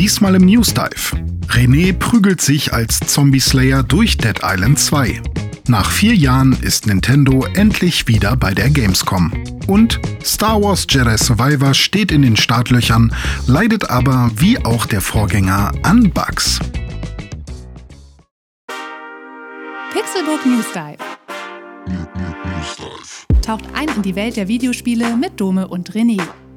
Diesmal im News Dive. René prügelt sich als Zombie Slayer durch Dead Island 2. Nach vier Jahren ist Nintendo endlich wieder bei der Gamescom. Und Star Wars Jedi Survivor steht in den Startlöchern, leidet aber wie auch der Vorgänger an Bugs. Pixelbook News Dive. Taucht ein in die Welt der Videospiele mit Dome und René.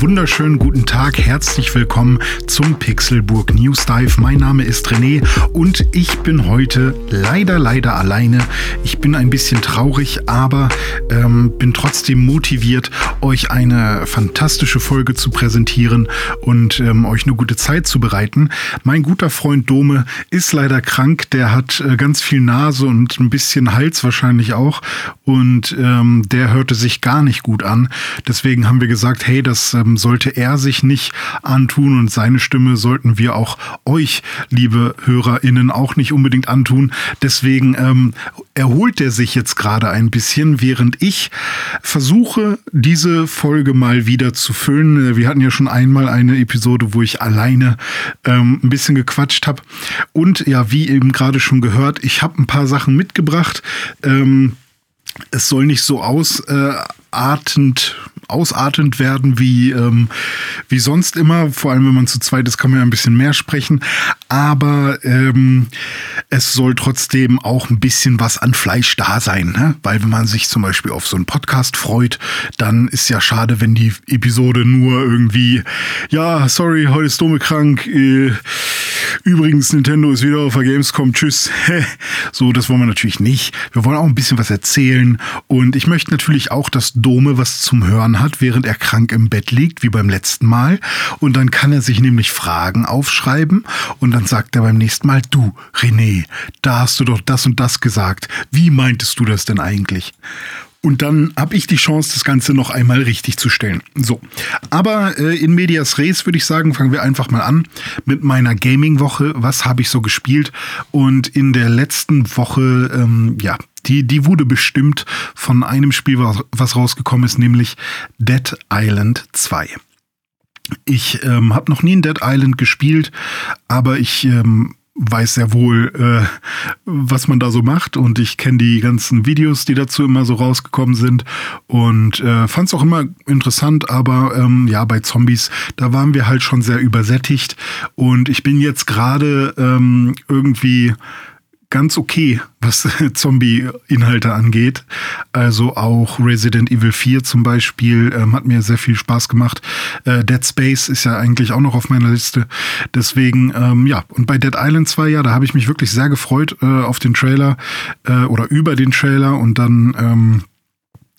Wunderschönen guten Tag, herzlich willkommen zum Pixelburg News Dive. Mein Name ist René und ich bin heute leider, leider alleine. Ich bin ein bisschen traurig, aber ähm, bin trotzdem motiviert, euch eine fantastische Folge zu präsentieren und ähm, euch eine gute Zeit zu bereiten. Mein guter Freund Dome ist leider krank, der hat äh, ganz viel Nase und ein bisschen Hals wahrscheinlich auch und ähm, der hörte sich gar nicht gut an. Deswegen haben wir gesagt, hey, das ähm, sollte er sich nicht antun und seine Stimme sollten wir auch euch, liebe HörerInnen, auch nicht unbedingt antun. Deswegen ähm, erholt er sich jetzt gerade ein bisschen, während ich versuche, diese Folge mal wieder zu füllen. Wir hatten ja schon einmal eine Episode, wo ich alleine ähm, ein bisschen gequatscht habe. Und ja, wie eben gerade schon gehört, ich habe ein paar Sachen mitgebracht. Ähm, es soll nicht so ausartend ausartend werden wie, ähm, wie sonst immer. Vor allem, wenn man zu zweit ist, kann man ja ein bisschen mehr sprechen. Aber ähm, es soll trotzdem auch ein bisschen was an Fleisch da sein. Ne? Weil wenn man sich zum Beispiel auf so einen Podcast freut, dann ist ja schade, wenn die Episode nur irgendwie, ja, sorry, heute ist Dome krank. Äh, übrigens, Nintendo ist wieder auf der Gamescom. Tschüss. so, das wollen wir natürlich nicht. Wir wollen auch ein bisschen was erzählen. Und ich möchte natürlich auch, dass Dome was zum Hören hat, während er krank im Bett liegt, wie beim letzten Mal. Und dann kann er sich nämlich Fragen aufschreiben und dann sagt er beim nächsten Mal, du, René, da hast du doch das und das gesagt. Wie meintest du das denn eigentlich? Und dann habe ich die Chance, das Ganze noch einmal richtig zu stellen. So, aber äh, in Medias Res würde ich sagen, fangen wir einfach mal an mit meiner Gaming-Woche. Was habe ich so gespielt? Und in der letzten Woche, ähm, ja, die, die wurde bestimmt von einem Spiel, was, rausgekommen ist, nämlich Dead Island 2. Ich ähm, habe noch nie in Dead Island gespielt, aber ich ähm, weiß sehr wohl, äh, was man da so macht. Und ich kenne die ganzen Videos, die dazu immer so rausgekommen sind. Und äh, fand es auch immer interessant, aber ähm, ja, bei Zombies, da waren wir halt schon sehr übersättigt. Und ich bin jetzt gerade ähm, irgendwie ganz okay, was Zombie-Inhalte angeht. Also auch Resident Evil 4 zum Beispiel ähm, hat mir sehr viel Spaß gemacht. Äh, Dead Space ist ja eigentlich auch noch auf meiner Liste. Deswegen, ähm, ja, und bei Dead Island 2, ja, da habe ich mich wirklich sehr gefreut äh, auf den Trailer äh, oder über den Trailer und dann ähm,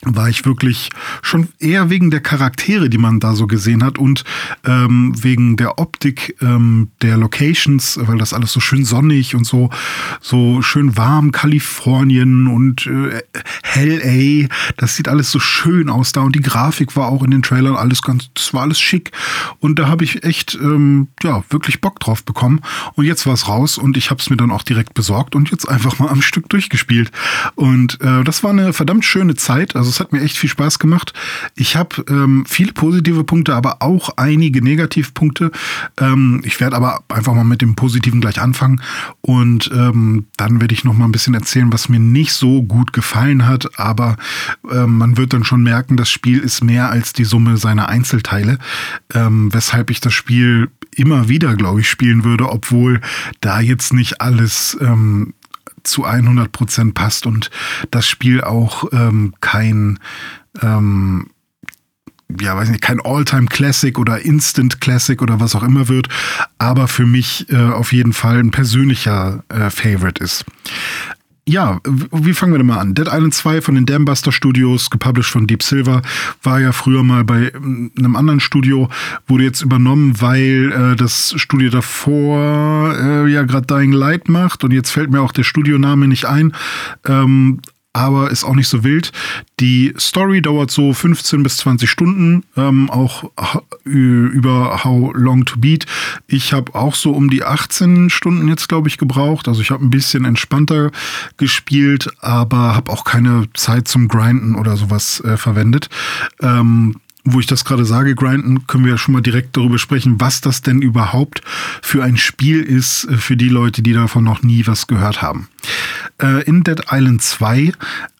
war ich wirklich schon eher wegen der Charaktere, die man da so gesehen hat und ähm, wegen der Optik ähm, der Locations, weil das alles so schön sonnig und so so schön warm Kalifornien und äh, LA, das sieht alles so schön aus da und die Grafik war auch in den Trailern alles ganz, das war alles schick und da habe ich echt ähm, ja wirklich Bock drauf bekommen und jetzt war es raus und ich habe es mir dann auch direkt besorgt und jetzt einfach mal am Stück durchgespielt und äh, das war eine verdammt schöne Zeit, also also es hat mir echt viel Spaß gemacht. Ich habe ähm, viele positive Punkte, aber auch einige Negativpunkte. Ähm, ich werde aber einfach mal mit dem Positiven gleich anfangen und ähm, dann werde ich noch mal ein bisschen erzählen, was mir nicht so gut gefallen hat. Aber ähm, man wird dann schon merken, das Spiel ist mehr als die Summe seiner Einzelteile, ähm, weshalb ich das Spiel immer wieder, glaube ich, spielen würde, obwohl da jetzt nicht alles ähm, zu 100 Prozent passt und das Spiel auch ähm, kein ähm, ja, weiß nicht, kein All-Time Classic oder Instant Classic oder was auch immer wird, aber für mich äh, auf jeden Fall ein persönlicher äh, Favorite ist ja, wie fangen wir denn mal an? Dead Island 2 von den Dambuster Studios, gepublished von Deep Silver, war ja früher mal bei einem anderen Studio, wurde jetzt übernommen, weil äh, das Studio davor äh, ja gerade Dying Light macht und jetzt fällt mir auch der Studioname nicht ein. Ähm, aber ist auch nicht so wild. Die Story dauert so 15 bis 20 Stunden, ähm, auch über How Long to Beat. Ich habe auch so um die 18 Stunden jetzt, glaube ich, gebraucht. Also ich habe ein bisschen entspannter gespielt, aber habe auch keine Zeit zum Grinden oder sowas äh, verwendet. Ähm, wo ich das gerade sage, grinden, können wir ja schon mal direkt darüber sprechen, was das denn überhaupt für ein Spiel ist äh, für die Leute, die davon noch nie was gehört haben. Äh, in Dead Island 2,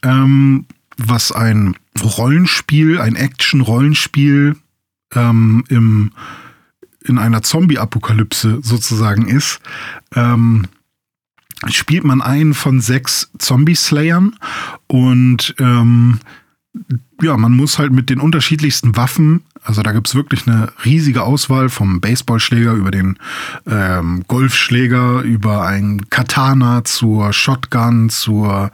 ähm, was ein Rollenspiel, ein Action-Rollenspiel ähm, im, in einer Zombie-Apokalypse sozusagen ist, ähm, spielt man einen von sechs Zombie-Slayern und ähm, ja, man muss halt mit den unterschiedlichsten Waffen, also da gibt's wirklich eine riesige Auswahl vom Baseballschläger über den ähm, Golfschläger, über ein Katana zur Shotgun, zur,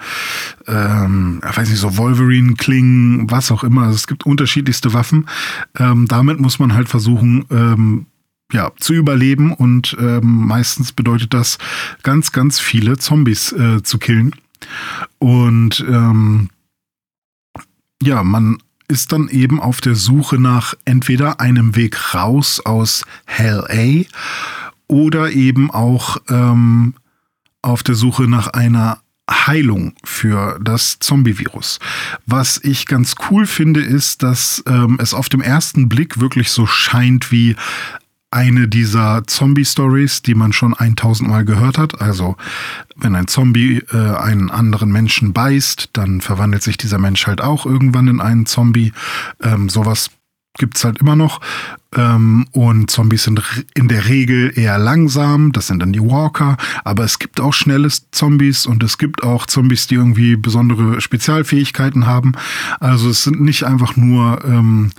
ähm, weiß nicht, so Wolverine-Klingen, was auch immer. Also es gibt unterschiedlichste Waffen. Ähm, damit muss man halt versuchen, ähm, ja, zu überleben und ähm, meistens bedeutet das ganz, ganz viele Zombies äh, zu killen. Und ähm, ja, man ist dann eben auf der Suche nach entweder einem Weg raus aus Hell A oder eben auch ähm, auf der Suche nach einer Heilung für das Zombie-Virus. Was ich ganz cool finde, ist, dass ähm, es auf dem ersten Blick wirklich so scheint wie eine dieser Zombie-Stories, die man schon 1000 Mal gehört hat. Also, wenn ein Zombie äh, einen anderen Menschen beißt, dann verwandelt sich dieser Mensch halt auch irgendwann in einen Zombie. Ähm, sowas gibt's halt immer noch. Ähm, und Zombies sind in der Regel eher langsam. Das sind dann die Walker. Aber es gibt auch schnelle Zombies und es gibt auch Zombies, die irgendwie besondere Spezialfähigkeiten haben. Also es sind nicht einfach nur ähm,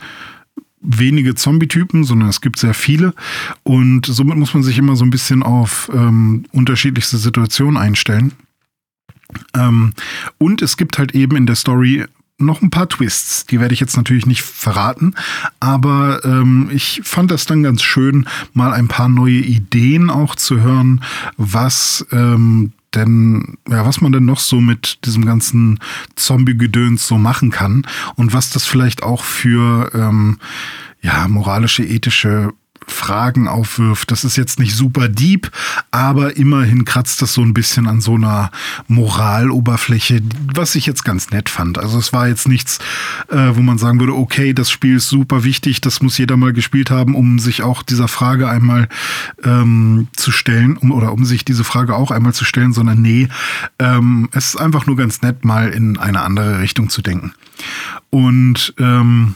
wenige Zombie-Typen, sondern es gibt sehr viele. Und somit muss man sich immer so ein bisschen auf ähm, unterschiedlichste Situationen einstellen. Ähm, und es gibt halt eben in der Story noch ein paar Twists. Die werde ich jetzt natürlich nicht verraten, aber ähm, ich fand das dann ganz schön, mal ein paar neue Ideen auch zu hören, was ähm, denn, ja, was man denn noch so mit diesem ganzen Zombie-Gedöns so machen kann und was das vielleicht auch für ähm, ja, moralische, ethische Fragen aufwirft. Das ist jetzt nicht super deep, aber immerhin kratzt das so ein bisschen an so einer Moraloberfläche, was ich jetzt ganz nett fand. Also es war jetzt nichts, äh, wo man sagen würde, okay, das Spiel ist super wichtig, das muss jeder mal gespielt haben, um sich auch dieser Frage einmal ähm, zu stellen, um, oder um sich diese Frage auch einmal zu stellen, sondern nee, ähm, es ist einfach nur ganz nett, mal in eine andere Richtung zu denken. Und ähm,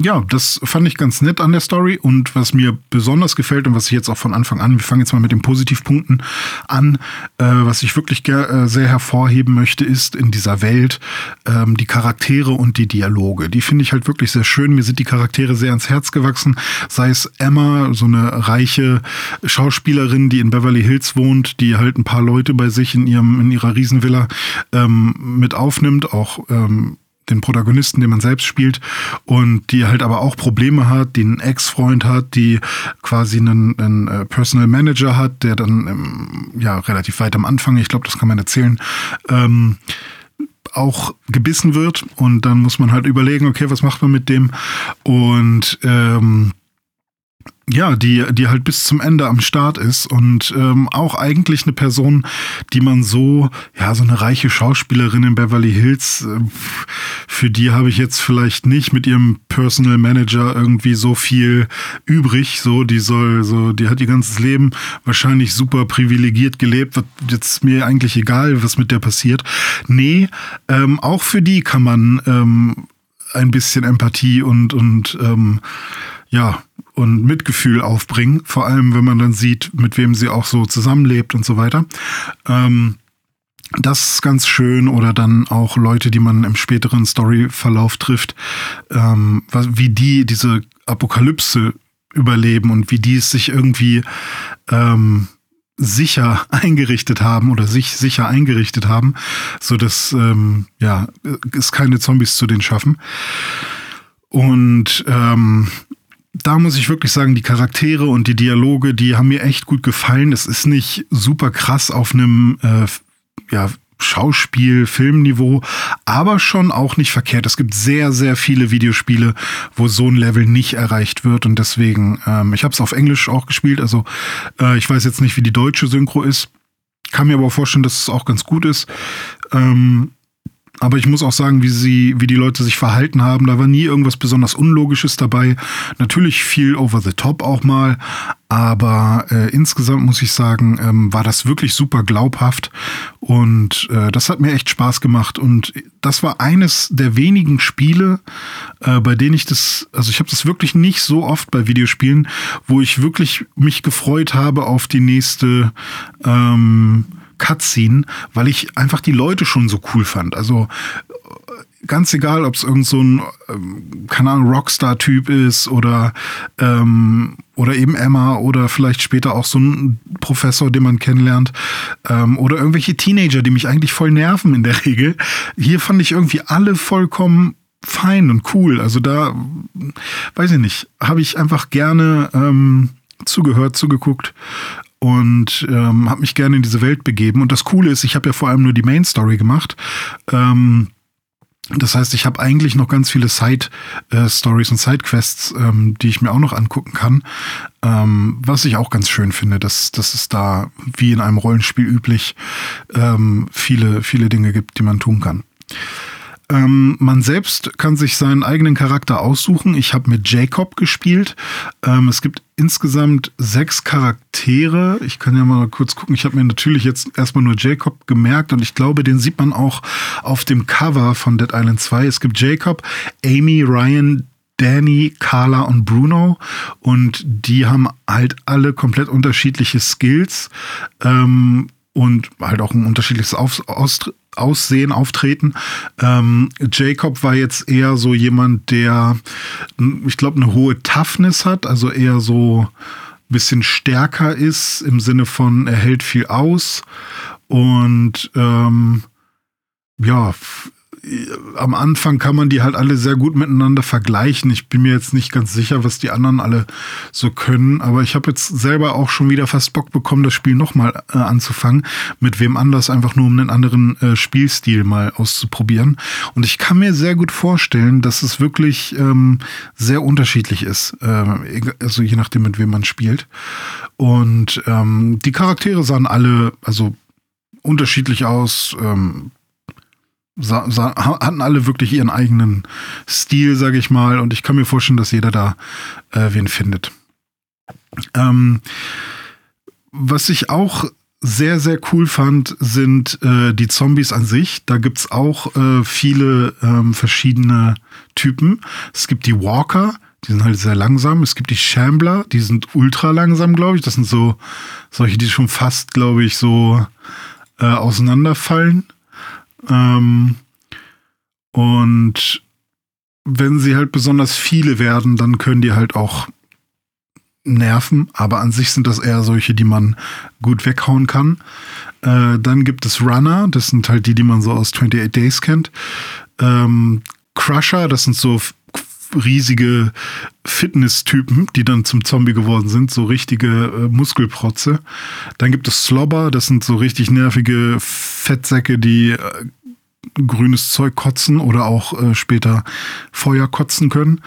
ja, das fand ich ganz nett an der Story und was mir besonders gefällt und was ich jetzt auch von Anfang an, wir fangen jetzt mal mit den Positivpunkten an, äh, was ich wirklich äh, sehr hervorheben möchte, ist in dieser Welt ähm, die Charaktere und die Dialoge. Die finde ich halt wirklich sehr schön. Mir sind die Charaktere sehr ans Herz gewachsen, sei es Emma, so eine reiche Schauspielerin, die in Beverly Hills wohnt, die halt ein paar Leute bei sich in ihrem in ihrer Riesenvilla ähm, mit aufnimmt, auch ähm, den Protagonisten, den man selbst spielt und die halt aber auch Probleme hat, die einen Ex-Freund hat, die quasi einen, einen äh, Personal Manager hat, der dann ähm, ja relativ weit am Anfang, ich glaube, das kann man erzählen, ähm, auch gebissen wird und dann muss man halt überlegen, okay, was macht man mit dem? Und ähm, ja, die, die halt bis zum Ende am Start ist und ähm, auch eigentlich eine Person, die man so, ja, so eine reiche Schauspielerin in Beverly Hills, äh, für die habe ich jetzt vielleicht nicht mit ihrem Personal Manager irgendwie so viel übrig. So, die soll, so, die hat ihr ganzes Leben wahrscheinlich super privilegiert gelebt. Wird jetzt mir eigentlich egal, was mit der passiert. Nee, ähm, auch für die kann man ähm, ein bisschen Empathie und, und ähm, ja, und Mitgefühl aufbringen, vor allem wenn man dann sieht, mit wem sie auch so zusammenlebt und so weiter. Ähm, das ist ganz schön oder dann auch Leute, die man im späteren Storyverlauf trifft, ähm, wie die diese Apokalypse überleben und wie die es sich irgendwie ähm, sicher eingerichtet haben oder sich sicher eingerichtet haben, so dass ähm, ja es keine Zombies zu denen schaffen. Und ähm, da muss ich wirklich sagen, die Charaktere und die Dialoge, die haben mir echt gut gefallen. Es ist nicht super krass auf einem äh, ja, Schauspiel, Filmniveau, aber schon auch nicht verkehrt. Es gibt sehr, sehr viele Videospiele, wo so ein Level nicht erreicht wird und deswegen, ähm, ich habe es auf Englisch auch gespielt, also äh, ich weiß jetzt nicht, wie die deutsche Synchro ist, kann mir aber vorstellen, dass es auch ganz gut ist. Ähm, aber ich muss auch sagen, wie sie, wie die Leute sich verhalten haben, da war nie irgendwas besonders Unlogisches dabei. Natürlich viel over the top auch mal, aber äh, insgesamt muss ich sagen, ähm, war das wirklich super glaubhaft und äh, das hat mir echt Spaß gemacht und das war eines der wenigen Spiele, äh, bei denen ich das, also ich habe das wirklich nicht so oft bei Videospielen, wo ich wirklich mich gefreut habe auf die nächste ähm, Cutscene, weil ich einfach die Leute schon so cool fand. Also äh, ganz egal, ob es irgend so ein, ähm, keine Ahnung, Rockstar-Typ ist oder, ähm, oder eben Emma oder vielleicht später auch so ein Professor, den man kennenlernt ähm, oder irgendwelche Teenager, die mich eigentlich voll nerven in der Regel. Hier fand ich irgendwie alle vollkommen fein und cool. Also da, weiß ich nicht, habe ich einfach gerne ähm, zugehört, zugeguckt und ähm, habe mich gerne in diese Welt begeben. Und das Coole ist, ich habe ja vor allem nur die Main Story gemacht. Ähm, das heißt, ich habe eigentlich noch ganz viele Side-Stories äh, und Side-Quests, ähm, die ich mir auch noch angucken kann. Ähm, was ich auch ganz schön finde, dass, dass es da, wie in einem Rollenspiel üblich, ähm, viele, viele Dinge gibt, die man tun kann. Ähm, man selbst kann sich seinen eigenen Charakter aussuchen. Ich habe mit Jacob gespielt. Ähm, es gibt insgesamt sechs Charaktere. Ich kann ja mal kurz gucken. Ich habe mir natürlich jetzt erstmal nur Jacob gemerkt und ich glaube, den sieht man auch auf dem Cover von Dead Island 2. Es gibt Jacob, Amy, Ryan, Danny, Carla und Bruno und die haben halt alle komplett unterschiedliche Skills ähm, und halt auch ein unterschiedliches Auf Aus Aussehen, Auftreten. Ähm, Jacob war jetzt eher so jemand, der, ich glaube, eine hohe Toughness hat, also eher so ein bisschen stärker ist im Sinne von, er hält viel aus und ähm, ja, am Anfang kann man die halt alle sehr gut miteinander vergleichen. Ich bin mir jetzt nicht ganz sicher, was die anderen alle so können, aber ich habe jetzt selber auch schon wieder fast Bock bekommen, das Spiel nochmal äh, anzufangen, mit wem anders, einfach nur um einen anderen äh, Spielstil mal auszuprobieren. Und ich kann mir sehr gut vorstellen, dass es wirklich ähm, sehr unterschiedlich ist, äh, also je nachdem, mit wem man spielt. Und ähm, die Charaktere sahen alle, also unterschiedlich aus. Ähm, hatten alle wirklich ihren eigenen Stil, sage ich mal. Und ich kann mir vorstellen, dass jeder da äh, wen findet. Ähm, was ich auch sehr, sehr cool fand, sind äh, die Zombies an sich. Da gibt's auch äh, viele ähm, verschiedene Typen. Es gibt die Walker, die sind halt sehr langsam. Es gibt die Shambler, die sind ultra langsam, glaube ich. Das sind so solche, die schon fast, glaube ich, so äh, auseinanderfallen. Ähm, und wenn sie halt besonders viele werden, dann können die halt auch nerven, aber an sich sind das eher solche, die man gut weghauen kann. Äh, dann gibt es Runner, das sind halt die, die man so aus 28 Days kennt. Ähm, Crusher, das sind so riesige Fitness-Typen, die dann zum Zombie geworden sind, so richtige äh, Muskelprotze. Dann gibt es Slobber, das sind so richtig nervige Fettsäcke, die äh, grünes Zeug kotzen oder auch äh, später Feuer kotzen können.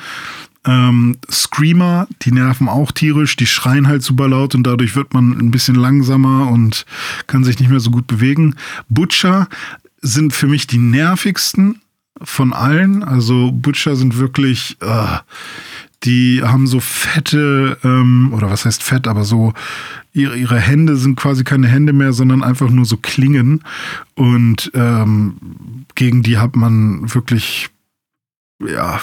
Ähm, Screamer, die nerven auch tierisch, die schreien halt super laut und dadurch wird man ein bisschen langsamer und kann sich nicht mehr so gut bewegen. Butcher sind für mich die nervigsten von allen. Also Butcher sind wirklich, äh, die haben so fette, ähm, oder was heißt fett, aber so, ihre, ihre Hände sind quasi keine Hände mehr, sondern einfach nur so Klingen. Und ähm, gegen die hat man wirklich, ja,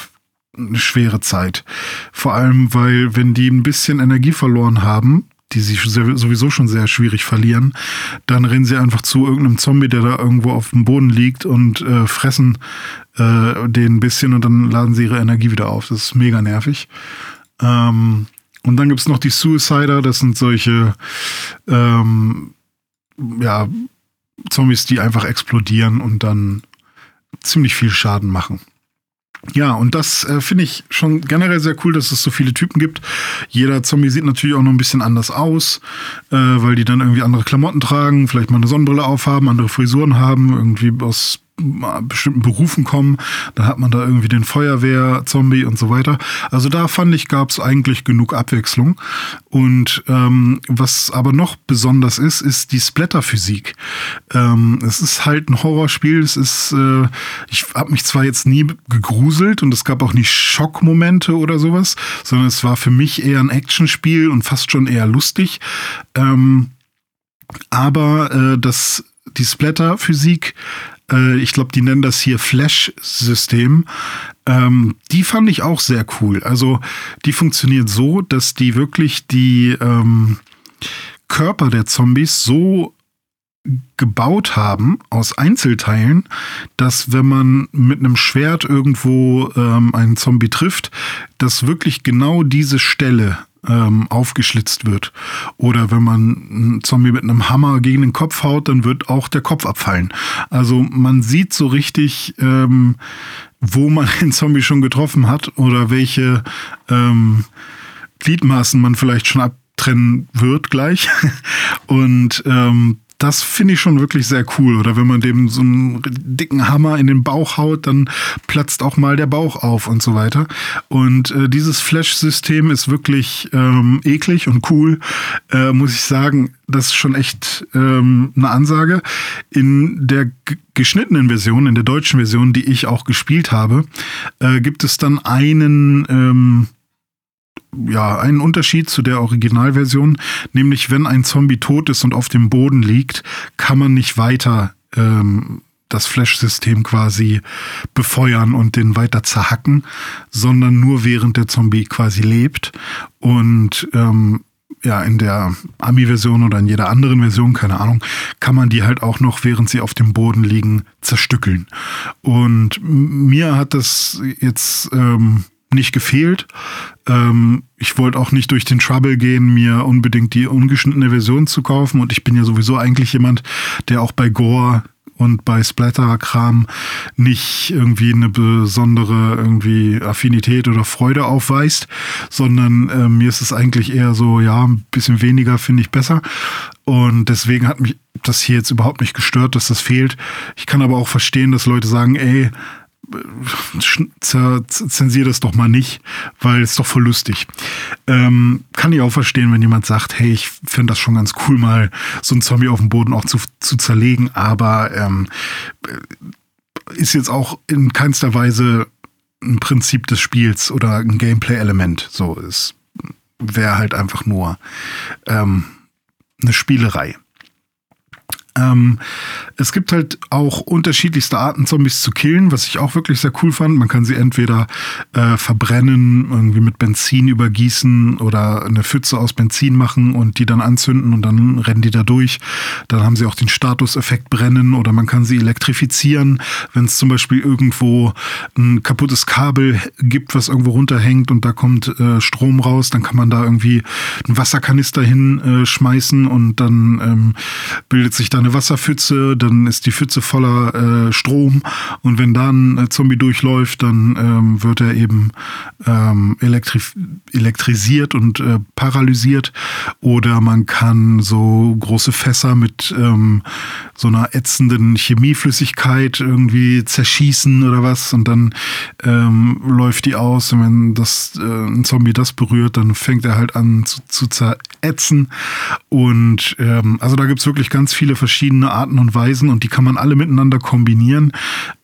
eine schwere Zeit. Vor allem, weil wenn die ein bisschen Energie verloren haben, die sich sowieso schon sehr schwierig verlieren, dann rennen sie einfach zu irgendeinem Zombie, der da irgendwo auf dem Boden liegt und äh, fressen äh, den ein bisschen und dann laden sie ihre Energie wieder auf. Das ist mega nervig. Ähm, und dann gibt es noch die Suicider, das sind solche ähm, ja, Zombies, die einfach explodieren und dann ziemlich viel Schaden machen. Ja, und das äh, finde ich schon generell sehr cool, dass es so viele Typen gibt. Jeder Zombie sieht natürlich auch noch ein bisschen anders aus, äh, weil die dann irgendwie andere Klamotten tragen, vielleicht mal eine Sonnenbrille aufhaben, andere Frisuren haben, irgendwie aus bestimmten Berufen kommen. Dann hat man da irgendwie den Feuerwehr-Zombie und so weiter. Also da fand ich, gab es eigentlich genug Abwechslung. Und ähm, was aber noch besonders ist, ist die Splatter-Physik. Ähm, es ist halt ein Horrorspiel. Es ist, äh, ich habe mich zwar jetzt nie gegruselt und es gab auch nicht Schockmomente oder sowas, sondern es war für mich eher ein Actionspiel und fast schon eher lustig. Ähm, aber äh, das die Splatter-Physik äh, ich glaube, die nennen das hier Flash-System. Ähm, die fand ich auch sehr cool. Also die funktioniert so, dass die wirklich die ähm, Körper der Zombies so gebaut haben aus Einzelteilen, dass wenn man mit einem Schwert irgendwo ähm, einen Zombie trifft, dass wirklich genau diese Stelle ähm, aufgeschlitzt wird. Oder wenn man einen Zombie mit einem Hammer gegen den Kopf haut, dann wird auch der Kopf abfallen. Also man sieht so richtig, ähm, wo man den Zombie schon getroffen hat oder welche ähm, Gliedmaßen man vielleicht schon abtrennen wird gleich. Und ähm, das finde ich schon wirklich sehr cool. Oder wenn man dem so einen dicken Hammer in den Bauch haut, dann platzt auch mal der Bauch auf und so weiter. Und äh, dieses Flash-System ist wirklich ähm, eklig und cool, äh, muss ich sagen. Das ist schon echt ähm, eine Ansage. In der geschnittenen Version, in der deutschen Version, die ich auch gespielt habe, äh, gibt es dann einen ähm, ja, einen Unterschied zu der Originalversion, nämlich wenn ein Zombie tot ist und auf dem Boden liegt, kann man nicht weiter ähm, das Flash-System quasi befeuern und den weiter zerhacken, sondern nur während der Zombie quasi lebt. Und ähm, ja, in der Ami-Version oder in jeder anderen Version, keine Ahnung, kann man die halt auch noch, während sie auf dem Boden liegen, zerstückeln. Und mir hat das jetzt ähm, nicht gefehlt. Ähm, ich wollte auch nicht durch den Trouble gehen, mir unbedingt die ungeschnittene Version zu kaufen. Und ich bin ja sowieso eigentlich jemand, der auch bei Gore und bei Splatter-Kram nicht irgendwie eine besondere irgendwie Affinität oder Freude aufweist, sondern äh, mir ist es eigentlich eher so, ja, ein bisschen weniger finde ich besser. Und deswegen hat mich das hier jetzt überhaupt nicht gestört, dass das fehlt. Ich kann aber auch verstehen, dass Leute sagen, ey, zensier das doch mal nicht, weil es doch voll lustig. Ähm, kann ich auch verstehen, wenn jemand sagt, hey, ich finde das schon ganz cool, mal so ein Zombie auf dem Boden auch zu, zu zerlegen, aber ähm, ist jetzt auch in keinster Weise ein Prinzip des Spiels oder ein Gameplay-Element. So, es wäre halt einfach nur ähm, eine Spielerei. Ähm, es gibt halt auch unterschiedlichste Arten, Zombies zu killen, was ich auch wirklich sehr cool fand. Man kann sie entweder äh, verbrennen, irgendwie mit Benzin übergießen oder eine Pfütze aus Benzin machen und die dann anzünden und dann rennen die da durch. Dann haben sie auch den Statuseffekt brennen oder man kann sie elektrifizieren, wenn es zum Beispiel irgendwo ein kaputtes Kabel gibt, was irgendwo runterhängt und da kommt äh, Strom raus, dann kann man da irgendwie einen Wasserkanister hinschmeißen und dann ähm, bildet sich dann eine Wasserpfütze, dann ist die Pfütze voller äh, Strom. Und wenn da ein Zombie durchläuft, dann ähm, wird er eben ähm, elektri elektrisiert und äh, paralysiert. Oder man kann so große Fässer mit ähm, so einer ätzenden Chemieflüssigkeit irgendwie zerschießen oder was. Und dann ähm, läuft die aus. Und wenn das äh, ein Zombie das berührt, dann fängt er halt an zu, zu zerätzen. Und ähm, also da gibt's wirklich ganz viele verschiedene verschiedene Arten und Weisen und die kann man alle miteinander kombinieren,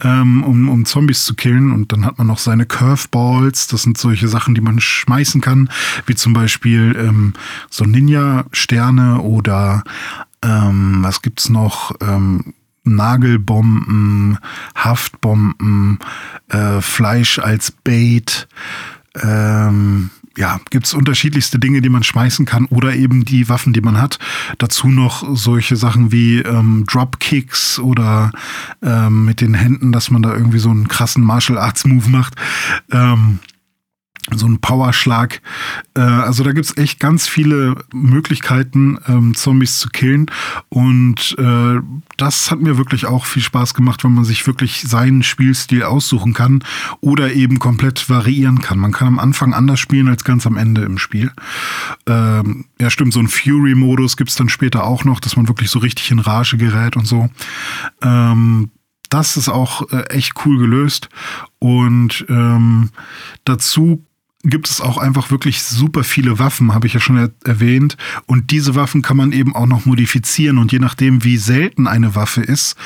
ähm, um, um Zombies zu killen. Und dann hat man noch seine Curveballs, das sind solche Sachen, die man schmeißen kann, wie zum Beispiel ähm, so Ninja-Sterne oder ähm, was gibt's noch? Ähm, Nagelbomben, Haftbomben, äh, Fleisch als Bait, ähm, ja, gibt es unterschiedlichste Dinge, die man schmeißen kann oder eben die Waffen, die man hat. Dazu noch solche Sachen wie ähm, Dropkicks oder ähm, mit den Händen, dass man da irgendwie so einen krassen Martial Arts Move macht. Ähm, so ein Powerschlag. Äh, also da gibt's echt ganz viele Möglichkeiten, ähm, Zombies zu killen. Und äh, das hat mir wirklich auch viel Spaß gemacht, wenn man sich wirklich seinen Spielstil aussuchen kann oder eben komplett variieren kann. Man kann am Anfang anders spielen als ganz am Ende im Spiel. Ähm, ja, stimmt, so ein Fury-Modus gibt's dann später auch noch, dass man wirklich so richtig in Rage gerät und so. Ähm, das ist auch äh, echt cool gelöst. Und ähm, dazu gibt es auch einfach wirklich super viele Waffen, habe ich ja schon er erwähnt. Und diese Waffen kann man eben auch noch modifizieren. Und je nachdem, wie selten eine Waffe ist,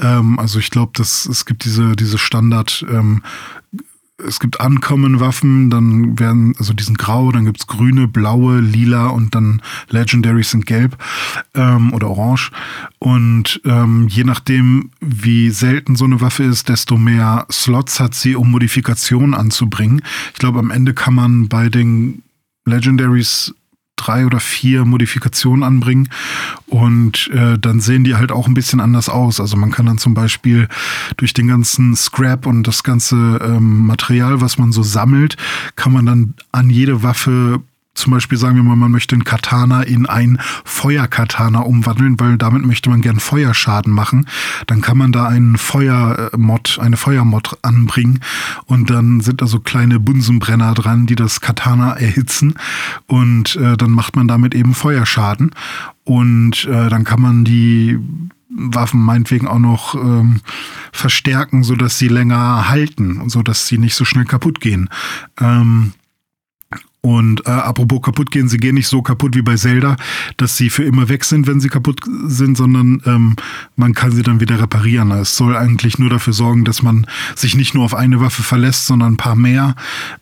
ähm, also ich glaube, es gibt diese, diese Standard ähm, es gibt Uncommon-Waffen, dann werden, also die sind grau, dann gibt's grüne, blaue, lila und dann Legendaries sind gelb ähm, oder orange. Und ähm, je nachdem, wie selten so eine Waffe ist, desto mehr Slots hat sie, um Modifikationen anzubringen. Ich glaube, am Ende kann man bei den Legendaries drei oder vier Modifikationen anbringen und äh, dann sehen die halt auch ein bisschen anders aus. Also man kann dann zum Beispiel durch den ganzen Scrap und das ganze ähm, Material, was man so sammelt, kann man dann an jede Waffe zum Beispiel sagen wir mal, man möchte einen Katana in ein Feuerkatana umwandeln, weil damit möchte man gern Feuerschaden machen. Dann kann man da einen Feuermod, eine Feuermod anbringen und dann sind da so kleine Bunsenbrenner dran, die das Katana erhitzen und äh, dann macht man damit eben Feuerschaden und äh, dann kann man die Waffen meinetwegen auch noch ähm, verstärken, so dass sie länger halten und so dass sie nicht so schnell kaputt gehen. Ähm, und äh, apropos kaputt gehen, sie gehen nicht so kaputt wie bei Zelda, dass sie für immer weg sind, wenn sie kaputt sind, sondern ähm, man kann sie dann wieder reparieren. Es soll eigentlich nur dafür sorgen, dass man sich nicht nur auf eine Waffe verlässt, sondern ein paar mehr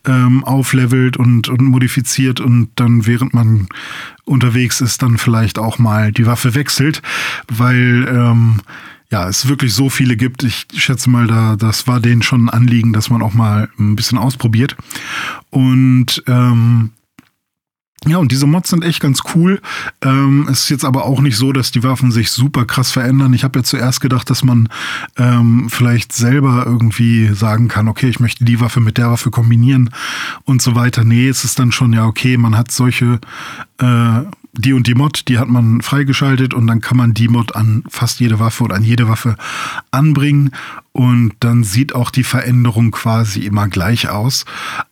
ähm, auflevelt und, und modifiziert und dann, während man unterwegs ist, dann vielleicht auch mal die Waffe wechselt, weil ähm, ja, es wirklich so viele gibt. Ich schätze mal, da, das war denen schon ein Anliegen, dass man auch mal ein bisschen ausprobiert. Und ähm, ja, und diese Mods sind echt ganz cool. Ähm, es ist jetzt aber auch nicht so, dass die Waffen sich super krass verändern. Ich habe ja zuerst gedacht, dass man ähm, vielleicht selber irgendwie sagen kann, okay, ich möchte die Waffe mit der Waffe kombinieren und so weiter. Nee, es ist dann schon, ja, okay, man hat solche äh, die und die Mod, die hat man freigeschaltet und dann kann man die Mod an fast jede Waffe oder an jede Waffe anbringen und dann sieht auch die Veränderung quasi immer gleich aus.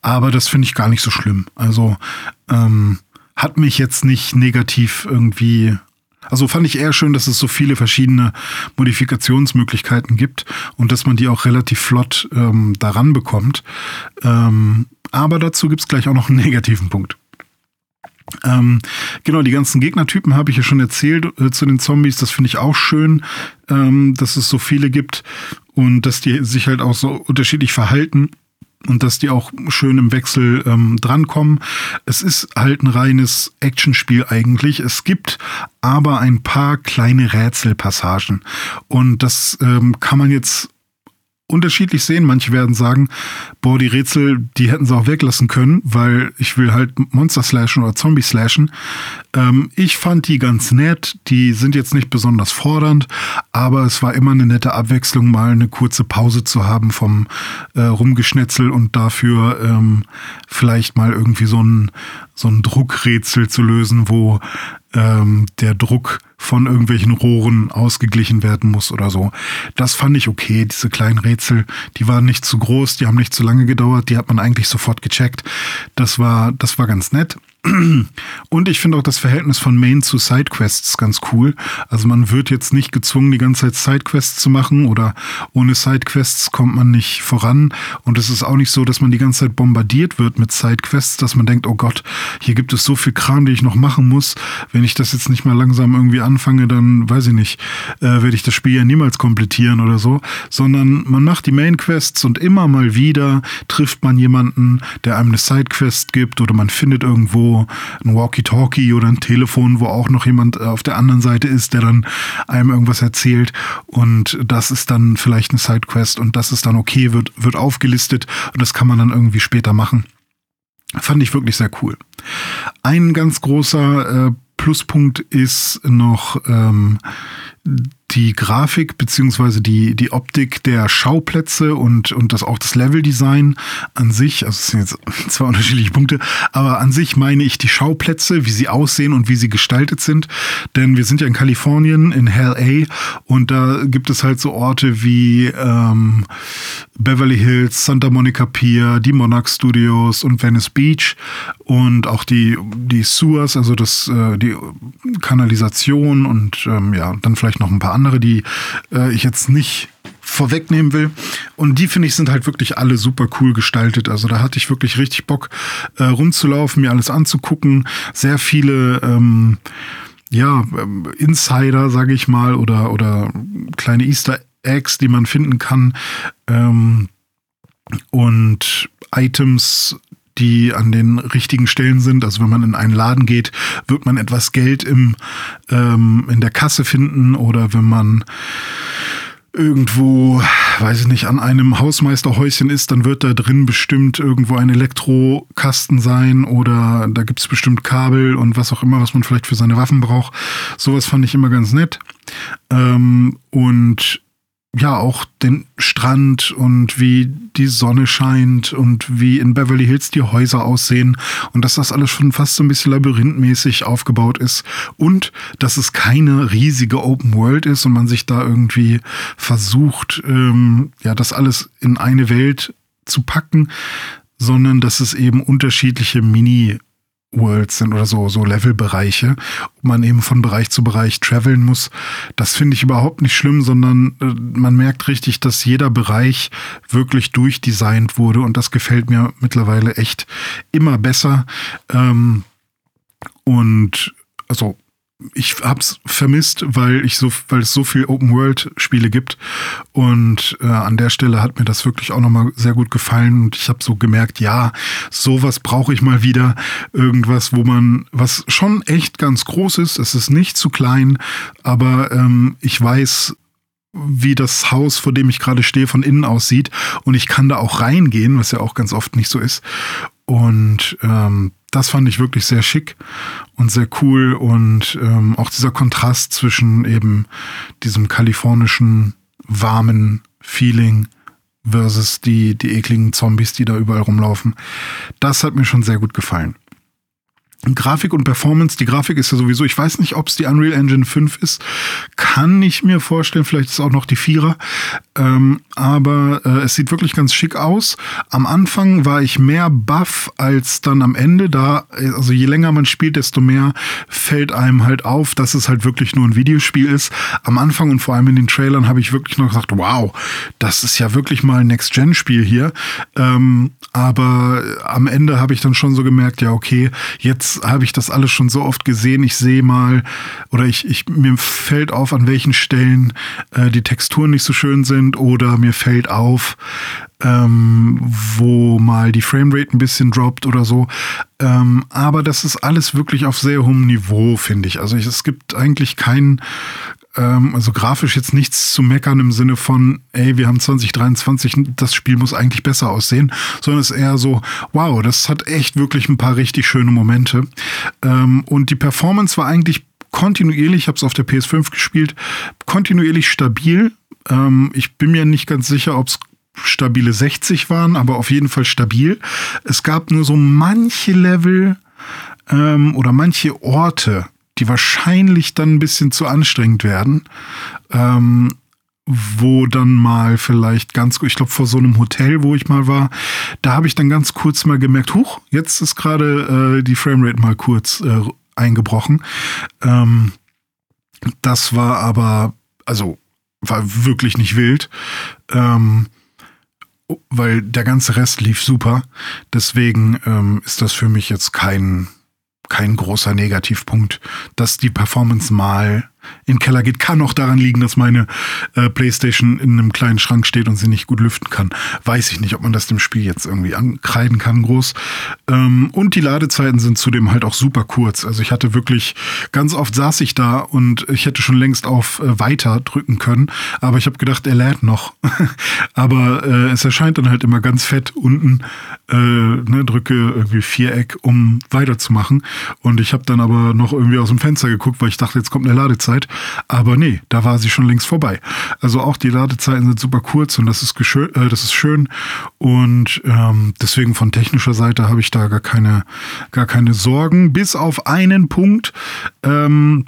Aber das finde ich gar nicht so schlimm. Also ähm, hat mich jetzt nicht negativ irgendwie also fand ich eher schön, dass es so viele verschiedene Modifikationsmöglichkeiten gibt und dass man die auch relativ flott ähm, daran bekommt. Ähm, aber dazu gibt's gleich auch noch einen negativen Punkt. Ähm, genau, die ganzen Gegnertypen habe ich ja schon erzählt äh, zu den Zombies. Das finde ich auch schön, ähm, dass es so viele gibt und dass die sich halt auch so unterschiedlich verhalten und dass die auch schön im Wechsel ähm, drankommen. Es ist halt ein reines Actionspiel eigentlich. Es gibt aber ein paar kleine Rätselpassagen und das ähm, kann man jetzt unterschiedlich sehen. Manche werden sagen, boah, die Rätsel, die hätten sie auch weglassen können, weil ich will halt Monster slashen oder Zombie slashen. Ähm, ich fand die ganz nett. Die sind jetzt nicht besonders fordernd, aber es war immer eine nette Abwechslung, mal eine kurze Pause zu haben vom äh, Rumgeschnetzel und dafür ähm, vielleicht mal irgendwie so ein, so ein Druckrätsel zu lösen, wo ähm, der Druck von irgendwelchen Rohren ausgeglichen werden muss oder so. Das fand ich okay. Diese kleinen Rätsel, die waren nicht zu groß, die haben nicht zu lange gedauert, die hat man eigentlich sofort gecheckt. Das war, das war ganz nett. Und ich finde auch das Verhältnis von Main zu Sidequests ganz cool. Also man wird jetzt nicht gezwungen, die ganze Zeit Sidequests zu machen oder ohne Sidequests kommt man nicht voran. Und es ist auch nicht so, dass man die ganze Zeit bombardiert wird mit Sidequests, dass man denkt, oh Gott, hier gibt es so viel Kram, den ich noch machen muss. Wenn ich das jetzt nicht mal langsam irgendwie anfange, dann weiß ich nicht, äh, werde ich das Spiel ja niemals komplettieren oder so. Sondern man macht die Main Quests und immer mal wieder trifft man jemanden, der einem eine Sidequest gibt oder man findet irgendwo ein Walkie-Talkie oder ein Telefon, wo auch noch jemand äh, auf der anderen Seite ist, der dann einem irgendwas erzählt. Und das ist dann vielleicht eine Sidequest und das ist dann okay, wird, wird aufgelistet und das kann man dann irgendwie später machen. Fand ich wirklich sehr cool. Ein ganz großer äh, Pluspunkt ist noch ähm, die Grafik beziehungsweise die, die Optik der Schauplätze und, und das auch das Leveldesign an sich, also es sind jetzt zwei unterschiedliche Punkte, aber an sich meine ich die Schauplätze, wie sie aussehen und wie sie gestaltet sind. Denn wir sind ja in Kalifornien, in Hell A, und da gibt es halt so Orte wie ähm, Beverly Hills, Santa Monica Pier, die Monarch Studios und Venice Beach und auch die, die Sewers, also das, äh, die Kanalisation und ähm, ja, dann vielleicht noch ein paar andere, die äh, ich jetzt nicht vorwegnehmen will. Und die finde ich sind halt wirklich alle super cool gestaltet. Also da hatte ich wirklich richtig Bock äh, rumzulaufen, mir alles anzugucken. Sehr viele ähm, ja, ähm, Insider, sage ich mal, oder, oder kleine Easter Eggs, die man finden kann. Ähm, und Items, die an den richtigen Stellen sind. Also wenn man in einen Laden geht, wird man etwas Geld im, ähm, in der Kasse finden oder wenn man irgendwo, weiß ich nicht, an einem Hausmeisterhäuschen ist, dann wird da drin bestimmt irgendwo ein Elektrokasten sein oder da gibt es bestimmt Kabel und was auch immer, was man vielleicht für seine Waffen braucht. Sowas fand ich immer ganz nett. Ähm, und ja auch den Strand und wie die Sonne scheint und wie in Beverly Hills die Häuser aussehen und dass das alles schon fast so ein bisschen labyrinthmäßig aufgebaut ist und dass es keine riesige Open World ist und man sich da irgendwie versucht, ähm, ja, das alles in eine Welt zu packen, sondern dass es eben unterschiedliche Mini Worlds sind oder so, so Levelbereiche, wo man eben von Bereich zu Bereich traveln muss. Das finde ich überhaupt nicht schlimm, sondern äh, man merkt richtig, dass jeder Bereich wirklich durchdesignt wurde und das gefällt mir mittlerweile echt immer besser. Ähm, und also ich hab's vermisst, weil ich so, weil es so viel Open World Spiele gibt. Und äh, an der Stelle hat mir das wirklich auch nochmal sehr gut gefallen. Und ich habe so gemerkt, ja, sowas brauche ich mal wieder, irgendwas, wo man, was schon echt ganz groß ist, es ist nicht zu klein, aber ähm, ich weiß, wie das Haus, vor dem ich gerade stehe, von innen aussieht. Und ich kann da auch reingehen, was ja auch ganz oft nicht so ist. Und ähm, das fand ich wirklich sehr schick und sehr cool und ähm, auch dieser Kontrast zwischen eben diesem kalifornischen warmen Feeling versus die, die ekligen Zombies, die da überall rumlaufen. Das hat mir schon sehr gut gefallen. Grafik und Performance. Die Grafik ist ja sowieso, ich weiß nicht, ob es die Unreal Engine 5 ist. Kann ich mir vorstellen, vielleicht ist es auch noch die Vierer. Ähm, aber äh, es sieht wirklich ganz schick aus. Am Anfang war ich mehr buff als dann am Ende. Da, also je länger man spielt, desto mehr fällt einem halt auf, dass es halt wirklich nur ein Videospiel ist. Am Anfang und vor allem in den Trailern habe ich wirklich noch gesagt, wow, das ist ja wirklich mal ein Next-Gen-Spiel hier. Ähm, aber am Ende habe ich dann schon so gemerkt, ja, okay, jetzt habe ich das alles schon so oft gesehen. Ich sehe mal oder ich, ich mir fällt auf, an welchen Stellen äh, die Texturen nicht so schön sind oder mir fällt auf, ähm, wo mal die Framerate ein bisschen droppt oder so. Ähm, aber das ist alles wirklich auf sehr hohem Niveau, finde ich. Also ich, es gibt eigentlich keinen, also grafisch jetzt nichts zu meckern im Sinne von, ey, wir haben 2023, das Spiel muss eigentlich besser aussehen, sondern es ist eher so, wow, das hat echt wirklich ein paar richtig schöne Momente. Ähm, und die Performance war eigentlich kontinuierlich, ich habe es auf der PS5 gespielt, kontinuierlich stabil. Ähm, ich bin mir nicht ganz sicher, ob es stabile 60 waren, aber auf jeden Fall stabil. Es gab nur so manche Level ähm, oder manche Orte, die wahrscheinlich dann ein bisschen zu anstrengend werden. Ähm, wo dann mal vielleicht ganz, ich glaube vor so einem Hotel, wo ich mal war, da habe ich dann ganz kurz mal gemerkt, huch, jetzt ist gerade äh, die Framerate mal kurz äh, eingebrochen. Ähm, das war aber, also war wirklich nicht wild, ähm, weil der ganze Rest lief super. Deswegen ähm, ist das für mich jetzt kein kein großer Negativpunkt, dass die Performance mal in den Keller geht. Kann auch daran liegen, dass meine äh, Playstation in einem kleinen Schrank steht und sie nicht gut lüften kann. Weiß ich nicht, ob man das dem Spiel jetzt irgendwie ankreiden kann, groß. Ähm, und die Ladezeiten sind zudem halt auch super kurz. Also ich hatte wirklich, ganz oft saß ich da und ich hätte schon längst auf äh, Weiter drücken können, aber ich habe gedacht, er lädt noch. aber äh, es erscheint dann halt immer ganz fett unten, äh, ne, drücke irgendwie Viereck, um weiterzumachen. Und ich habe dann aber noch irgendwie aus dem Fenster geguckt, weil ich dachte, jetzt kommt eine Ladezeit. Ladezeit. Aber nee, da war sie schon längst vorbei. Also auch die Ladezeiten sind super kurz und das ist, äh, das ist schön. Und ähm, deswegen von technischer Seite habe ich da gar keine, gar keine Sorgen. Bis auf einen Punkt. Ähm,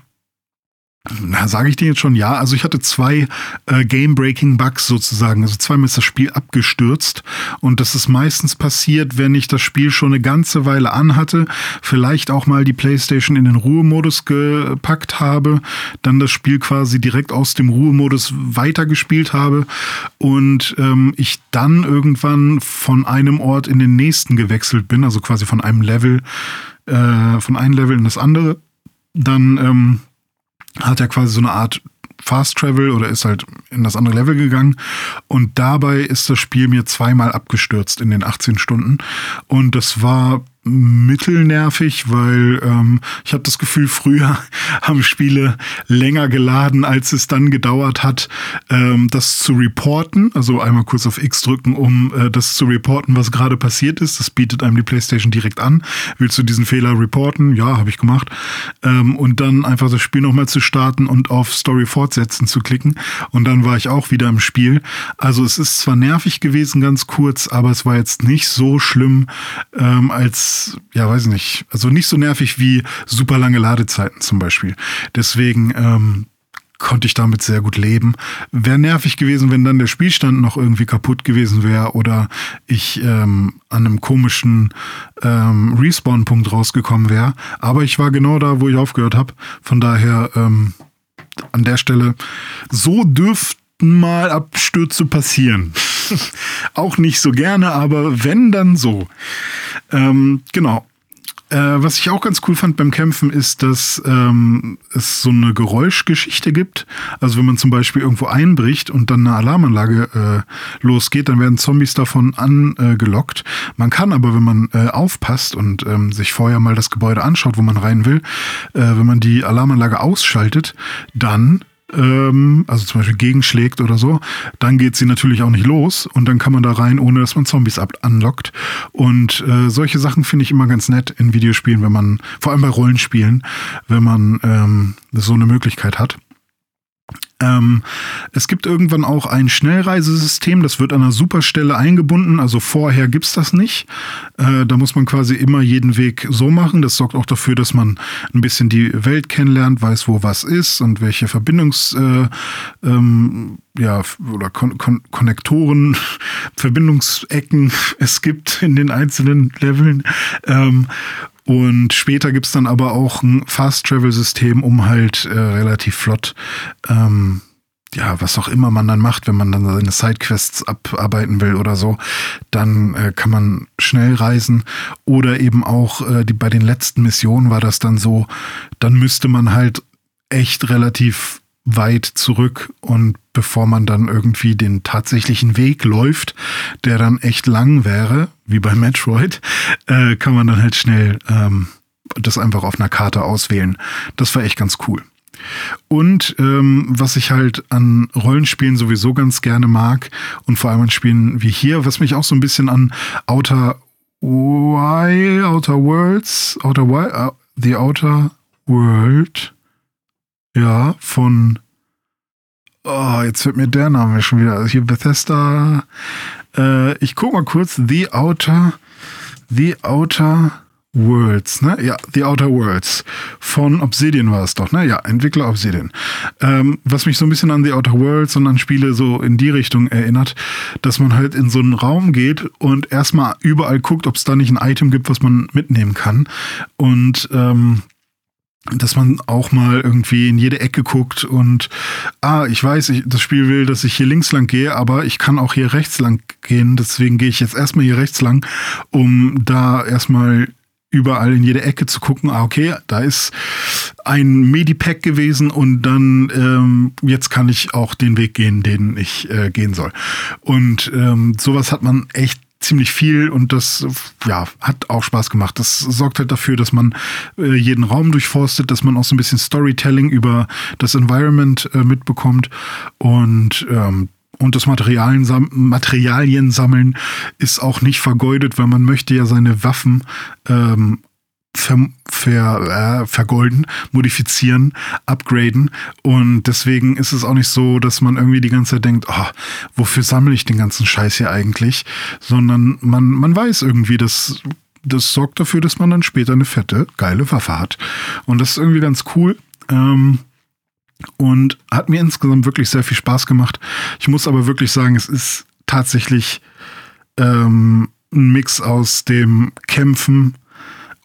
na, sage ich dir jetzt schon ja. Also ich hatte zwei äh, Game-Breaking-Bugs sozusagen. Also zweimal ist das Spiel abgestürzt. Und das ist meistens passiert, wenn ich das Spiel schon eine ganze Weile anhatte, vielleicht auch mal die Playstation in den Ruhemodus gepackt habe, dann das Spiel quasi direkt aus dem Ruhemodus weitergespielt habe und ähm, ich dann irgendwann von einem Ort in den nächsten gewechselt bin, also quasi von einem Level, äh, von einem Level in das andere. Dann ähm, hat er quasi so eine Art Fast Travel oder ist halt in das andere Level gegangen. Und dabei ist das Spiel mir zweimal abgestürzt in den 18 Stunden. Und das war mittelnervig, weil ähm, ich habe das Gefühl, früher haben Spiele länger geladen, als es dann gedauert hat, ähm, das zu reporten. Also einmal kurz auf X drücken, um äh, das zu reporten, was gerade passiert ist. Das bietet einem die PlayStation direkt an. Willst du diesen Fehler reporten? Ja, habe ich gemacht. Ähm, und dann einfach das Spiel nochmal zu starten und auf Story fortsetzen zu klicken. Und dann war ich auch wieder im Spiel. Also es ist zwar nervig gewesen, ganz kurz, aber es war jetzt nicht so schlimm, ähm, als ja, weiß nicht, also nicht so nervig wie super lange Ladezeiten zum Beispiel. Deswegen ähm, konnte ich damit sehr gut leben. Wäre nervig gewesen, wenn dann der Spielstand noch irgendwie kaputt gewesen wäre oder ich ähm, an einem komischen ähm, Respawn-Punkt rausgekommen wäre. Aber ich war genau da, wo ich aufgehört habe. Von daher ähm, an der Stelle, so dürften mal Abstürze passieren. auch nicht so gerne, aber wenn, dann so. Ähm, genau. Äh, was ich auch ganz cool fand beim Kämpfen ist, dass ähm, es so eine Geräuschgeschichte gibt. Also wenn man zum Beispiel irgendwo einbricht und dann eine Alarmanlage äh, losgeht, dann werden Zombies davon angelockt. Man kann aber, wenn man äh, aufpasst und ähm, sich vorher mal das Gebäude anschaut, wo man rein will, äh, wenn man die Alarmanlage ausschaltet, dann ähm, also zum Beispiel gegenschlägt oder so, dann geht sie natürlich auch nicht los und dann kann man da rein, ohne dass man Zombies anlockt. Und äh, solche Sachen finde ich immer ganz nett in Videospielen, wenn man, vor allem bei Rollenspielen, wenn man ähm, so eine Möglichkeit hat. Ähm, es gibt irgendwann auch ein Schnellreisesystem, das wird an einer Superstelle eingebunden. Also vorher gibt's das nicht. Äh, da muss man quasi immer jeden Weg so machen. Das sorgt auch dafür, dass man ein bisschen die Welt kennenlernt, weiß, wo was ist und welche Verbindungs äh, ähm, ja, oder Kon Kon Konnektoren, Verbindungsecken es gibt in den einzelnen Leveln. Ähm, und später gibt's dann aber auch ein Fast-Travel-System, um halt äh, relativ flott, ähm, ja, was auch immer man dann macht, wenn man dann seine Sidequests abarbeiten will oder so, dann äh, kann man schnell reisen. Oder eben auch äh, die, bei den letzten Missionen war das dann so, dann müsste man halt echt relativ weit zurück und bevor man dann irgendwie den tatsächlichen Weg läuft, der dann echt lang wäre, wie bei Metroid, äh, kann man dann halt schnell ähm, das einfach auf einer Karte auswählen. Das war echt ganz cool. Und ähm, was ich halt an Rollenspielen sowieso ganz gerne mag und vor allem an Spielen wie hier, was mich auch so ein bisschen an Outer Why, Outer Worlds, Outer Why, uh, The Outer World ja, von. Oh, jetzt wird mir der Name schon wieder. Also hier Bethesda. Äh, ich guck mal kurz. The Outer. The Outer Worlds, ne? Ja, The Outer Worlds. Von Obsidian war es doch, ne? Ja, Entwickler Obsidian. Ähm, was mich so ein bisschen an The Outer Worlds und an Spiele so in die Richtung erinnert, dass man halt in so einen Raum geht und erstmal überall guckt, ob es da nicht ein Item gibt, was man mitnehmen kann. Und ähm, dass man auch mal irgendwie in jede Ecke guckt und ah, ich weiß, ich, das Spiel will, dass ich hier links lang gehe, aber ich kann auch hier rechts lang gehen, deswegen gehe ich jetzt erstmal hier rechts lang, um da erstmal überall in jede Ecke zu gucken, ah, okay, da ist ein Medipack gewesen und dann ähm, jetzt kann ich auch den Weg gehen, den ich äh, gehen soll. Und ähm, sowas hat man echt ziemlich viel und das ja hat auch Spaß gemacht. Das sorgt halt dafür, dass man äh, jeden Raum durchforstet, dass man auch so ein bisschen Storytelling über das Environment äh, mitbekommt und ähm, und das Materialien, sam Materialien sammeln ist auch nicht vergeudet, weil man möchte ja seine Waffen ähm, ver, ver, äh, vergolden, modifizieren, upgraden. Und deswegen ist es auch nicht so, dass man irgendwie die ganze Zeit denkt, oh, wofür sammle ich den ganzen Scheiß hier eigentlich? Sondern man, man weiß irgendwie, dass das sorgt dafür, dass man dann später eine fette, geile Waffe hat. Und das ist irgendwie ganz cool. Ähm, und hat mir insgesamt wirklich sehr viel Spaß gemacht. Ich muss aber wirklich sagen, es ist tatsächlich ähm, ein Mix aus dem Kämpfen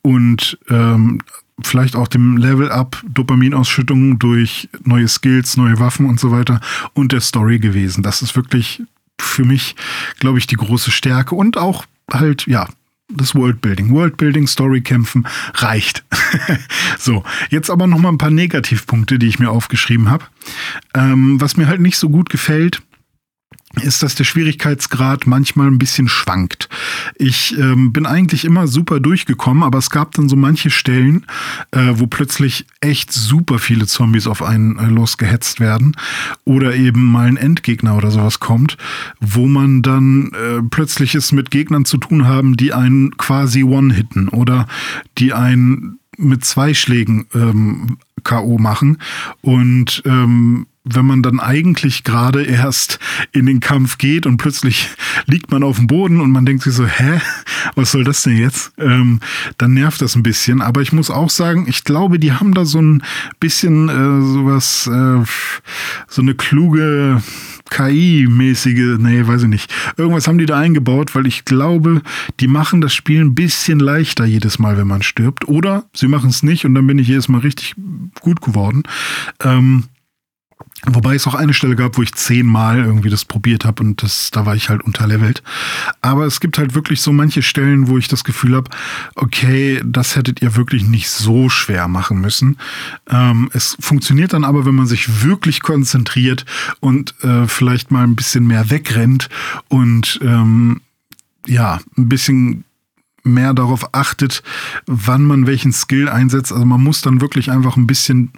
und ähm, vielleicht auch dem Level-Up, Dopaminausschüttung durch neue Skills, neue Waffen und so weiter und der Story gewesen. Das ist wirklich für mich, glaube ich, die große Stärke und auch halt, ja, das Worldbuilding. Worldbuilding, Storykämpfen reicht. so, jetzt aber noch mal ein paar Negativpunkte, die ich mir aufgeschrieben habe. Ähm, was mir halt nicht so gut gefällt, ist, dass der Schwierigkeitsgrad manchmal ein bisschen schwankt. Ich ähm, bin eigentlich immer super durchgekommen, aber es gab dann so manche Stellen, äh, wo plötzlich echt super viele Zombies auf einen äh, losgehetzt werden oder eben mal ein Endgegner oder sowas kommt, wo man dann äh, plötzlich es mit Gegnern zu tun haben, die einen quasi one-hitten oder die einen mit zwei Schlägen ähm, K.O. machen und ähm, wenn man dann eigentlich gerade erst in den Kampf geht und plötzlich liegt man auf dem Boden und man denkt sich so, hä, was soll das denn jetzt? Ähm, dann nervt das ein bisschen. Aber ich muss auch sagen, ich glaube, die haben da so ein bisschen äh, sowas, äh, so eine kluge KI-mäßige, nee, weiß ich nicht. Irgendwas haben die da eingebaut, weil ich glaube, die machen das Spiel ein bisschen leichter jedes Mal, wenn man stirbt. Oder sie machen es nicht und dann bin ich jedes Mal richtig gut geworden. Ähm, Wobei es auch eine Stelle gab, wo ich zehnmal irgendwie das probiert habe und das, da war ich halt unterlevelt. Aber es gibt halt wirklich so manche Stellen, wo ich das Gefühl habe, okay, das hättet ihr wirklich nicht so schwer machen müssen. Ähm, es funktioniert dann aber, wenn man sich wirklich konzentriert und äh, vielleicht mal ein bisschen mehr wegrennt und ähm, ja, ein bisschen mehr darauf achtet, wann man welchen Skill einsetzt. Also man muss dann wirklich einfach ein bisschen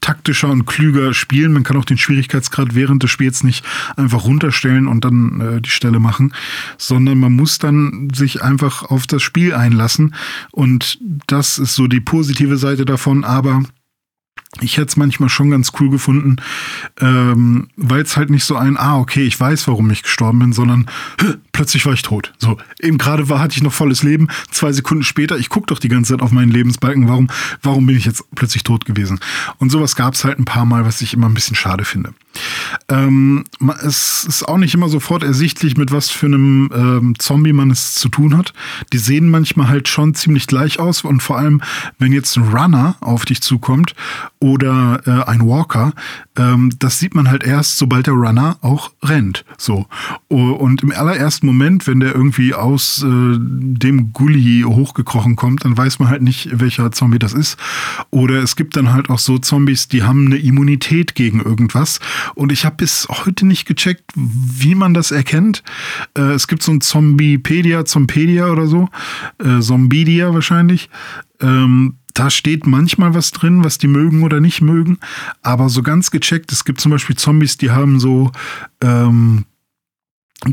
taktischer und klüger spielen. Man kann auch den Schwierigkeitsgrad während des Spiels nicht einfach runterstellen und dann äh, die Stelle machen, sondern man muss dann sich einfach auf das Spiel einlassen. Und das ist so die positive Seite davon. Aber ich hätte es manchmal schon ganz cool gefunden, ähm, weil es halt nicht so ein, ah, okay, ich weiß, warum ich gestorben bin, sondern plötzlich war ich tot. So, eben gerade war, hatte ich noch volles Leben. Zwei Sekunden später, ich gucke doch die ganze Zeit auf meinen Lebensbalken, warum, warum bin ich jetzt plötzlich tot gewesen? Und sowas gab es halt ein paar Mal, was ich immer ein bisschen schade finde. Ähm, es ist auch nicht immer sofort ersichtlich, mit was für einem ähm, Zombie man es zu tun hat. Die sehen manchmal halt schon ziemlich gleich aus und vor allem, wenn jetzt ein Runner auf dich zukommt oder äh, ein Walker, ähm, das sieht man halt erst, sobald der Runner auch rennt. So. Und im allerersten Moment, wenn der irgendwie aus äh, dem Gully hochgekrochen kommt, dann weiß man halt nicht, welcher Zombie das ist. Oder es gibt dann halt auch so Zombies, die haben eine Immunität gegen irgendwas. Und ich habe bis heute nicht gecheckt, wie man das erkennt. Äh, es gibt so ein Zombiepedia, Zompedia oder so. Äh, Zombidia wahrscheinlich. Ähm, da steht manchmal was drin, was die mögen oder nicht mögen, aber so ganz gecheckt, es gibt zum Beispiel Zombies, die haben so ähm,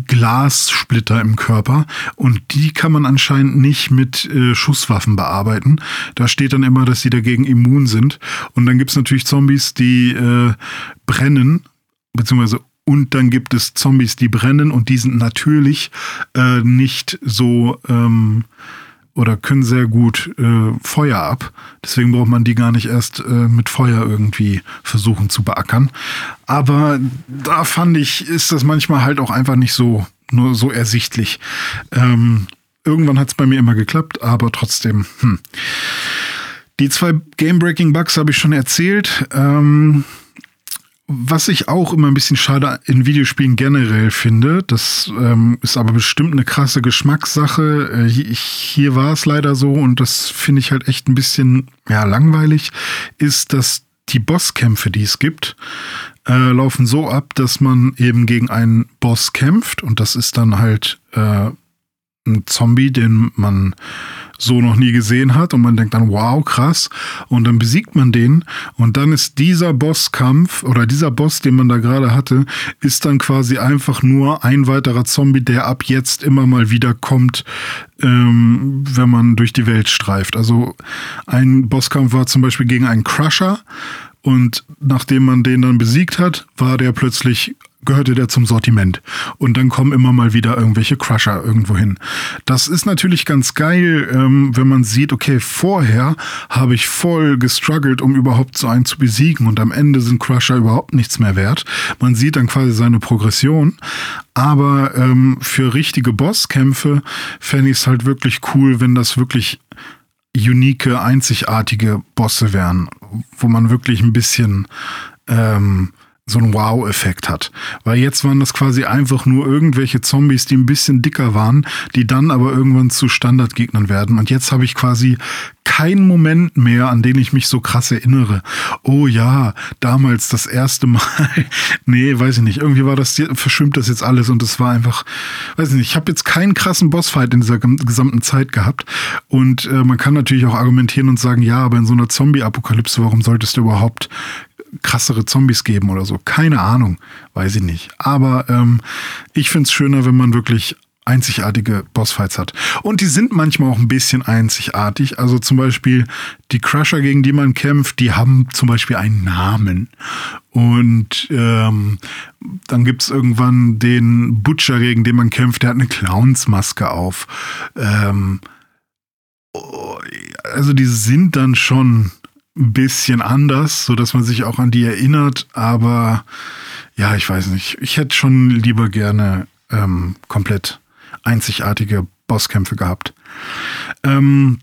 Glassplitter im Körper und die kann man anscheinend nicht mit äh, Schusswaffen bearbeiten. Da steht dann immer, dass sie dagegen immun sind. Und dann gibt es natürlich Zombies, die äh, brennen, beziehungsweise und dann gibt es Zombies, die brennen und die sind natürlich äh, nicht so ähm, oder können sehr gut äh, Feuer ab. Deswegen braucht man die gar nicht erst äh, mit Feuer irgendwie versuchen zu beackern. Aber da fand ich, ist das manchmal halt auch einfach nicht so, nur so ersichtlich. Ähm, irgendwann hat es bei mir immer geklappt, aber trotzdem, hm. Die zwei Game-Breaking-Bugs habe ich schon erzählt. Ähm, was ich auch immer ein bisschen schade in Videospielen generell finde, das ähm, ist aber bestimmt eine krasse Geschmackssache. Äh, hier war es leider so und das finde ich halt echt ein bisschen ja, langweilig, ist, dass die Bosskämpfe, die es gibt, äh, laufen so ab, dass man eben gegen einen Boss kämpft und das ist dann halt äh, ein Zombie, den man so noch nie gesehen hat und man denkt dann, wow, krass. Und dann besiegt man den und dann ist dieser Bosskampf oder dieser Boss, den man da gerade hatte, ist dann quasi einfach nur ein weiterer Zombie, der ab jetzt immer mal wieder kommt, ähm, wenn man durch die Welt streift. Also ein Bosskampf war zum Beispiel gegen einen Crusher. Und nachdem man den dann besiegt hat, war der plötzlich gehörte der zum Sortiment. Und dann kommen immer mal wieder irgendwelche Crusher irgendwo hin. Das ist natürlich ganz geil, ähm, wenn man sieht, okay, vorher habe ich voll gestruggelt, um überhaupt so einen zu besiegen und am Ende sind Crusher überhaupt nichts mehr wert. Man sieht dann quasi seine Progression. Aber ähm, für richtige Bosskämpfe fände ich es halt wirklich cool, wenn das wirklich unique, einzigartige Bosse wären, wo man wirklich ein bisschen ähm, so einen Wow-Effekt hat. Weil jetzt waren das quasi einfach nur irgendwelche Zombies, die ein bisschen dicker waren, die dann aber irgendwann zu Standardgegnern werden. Und jetzt habe ich quasi keinen Moment mehr, an den ich mich so krass erinnere. Oh ja, damals das erste Mal. nee, weiß ich nicht. Irgendwie war das, verschwimmt das jetzt alles und es war einfach, weiß ich nicht. Ich habe jetzt keinen krassen Bossfight in dieser gesamten Zeit gehabt. Und äh, man kann natürlich auch argumentieren und sagen, ja, aber in so einer Zombie-Apokalypse, warum solltest du überhaupt krassere Zombies geben oder so. Keine Ahnung, weiß ich nicht. Aber ähm, ich finde es schöner, wenn man wirklich einzigartige Bossfights hat. Und die sind manchmal auch ein bisschen einzigartig. Also zum Beispiel die Crusher, gegen die man kämpft, die haben zum Beispiel einen Namen. Und ähm, dann gibt's irgendwann den Butcher, gegen den man kämpft, der hat eine Clownsmaske auf. Ähm, oh, also die sind dann schon bisschen anders, so dass man sich auch an die erinnert. Aber ja, ich weiß nicht. Ich hätte schon lieber gerne ähm, komplett einzigartige Bosskämpfe gehabt. Ähm,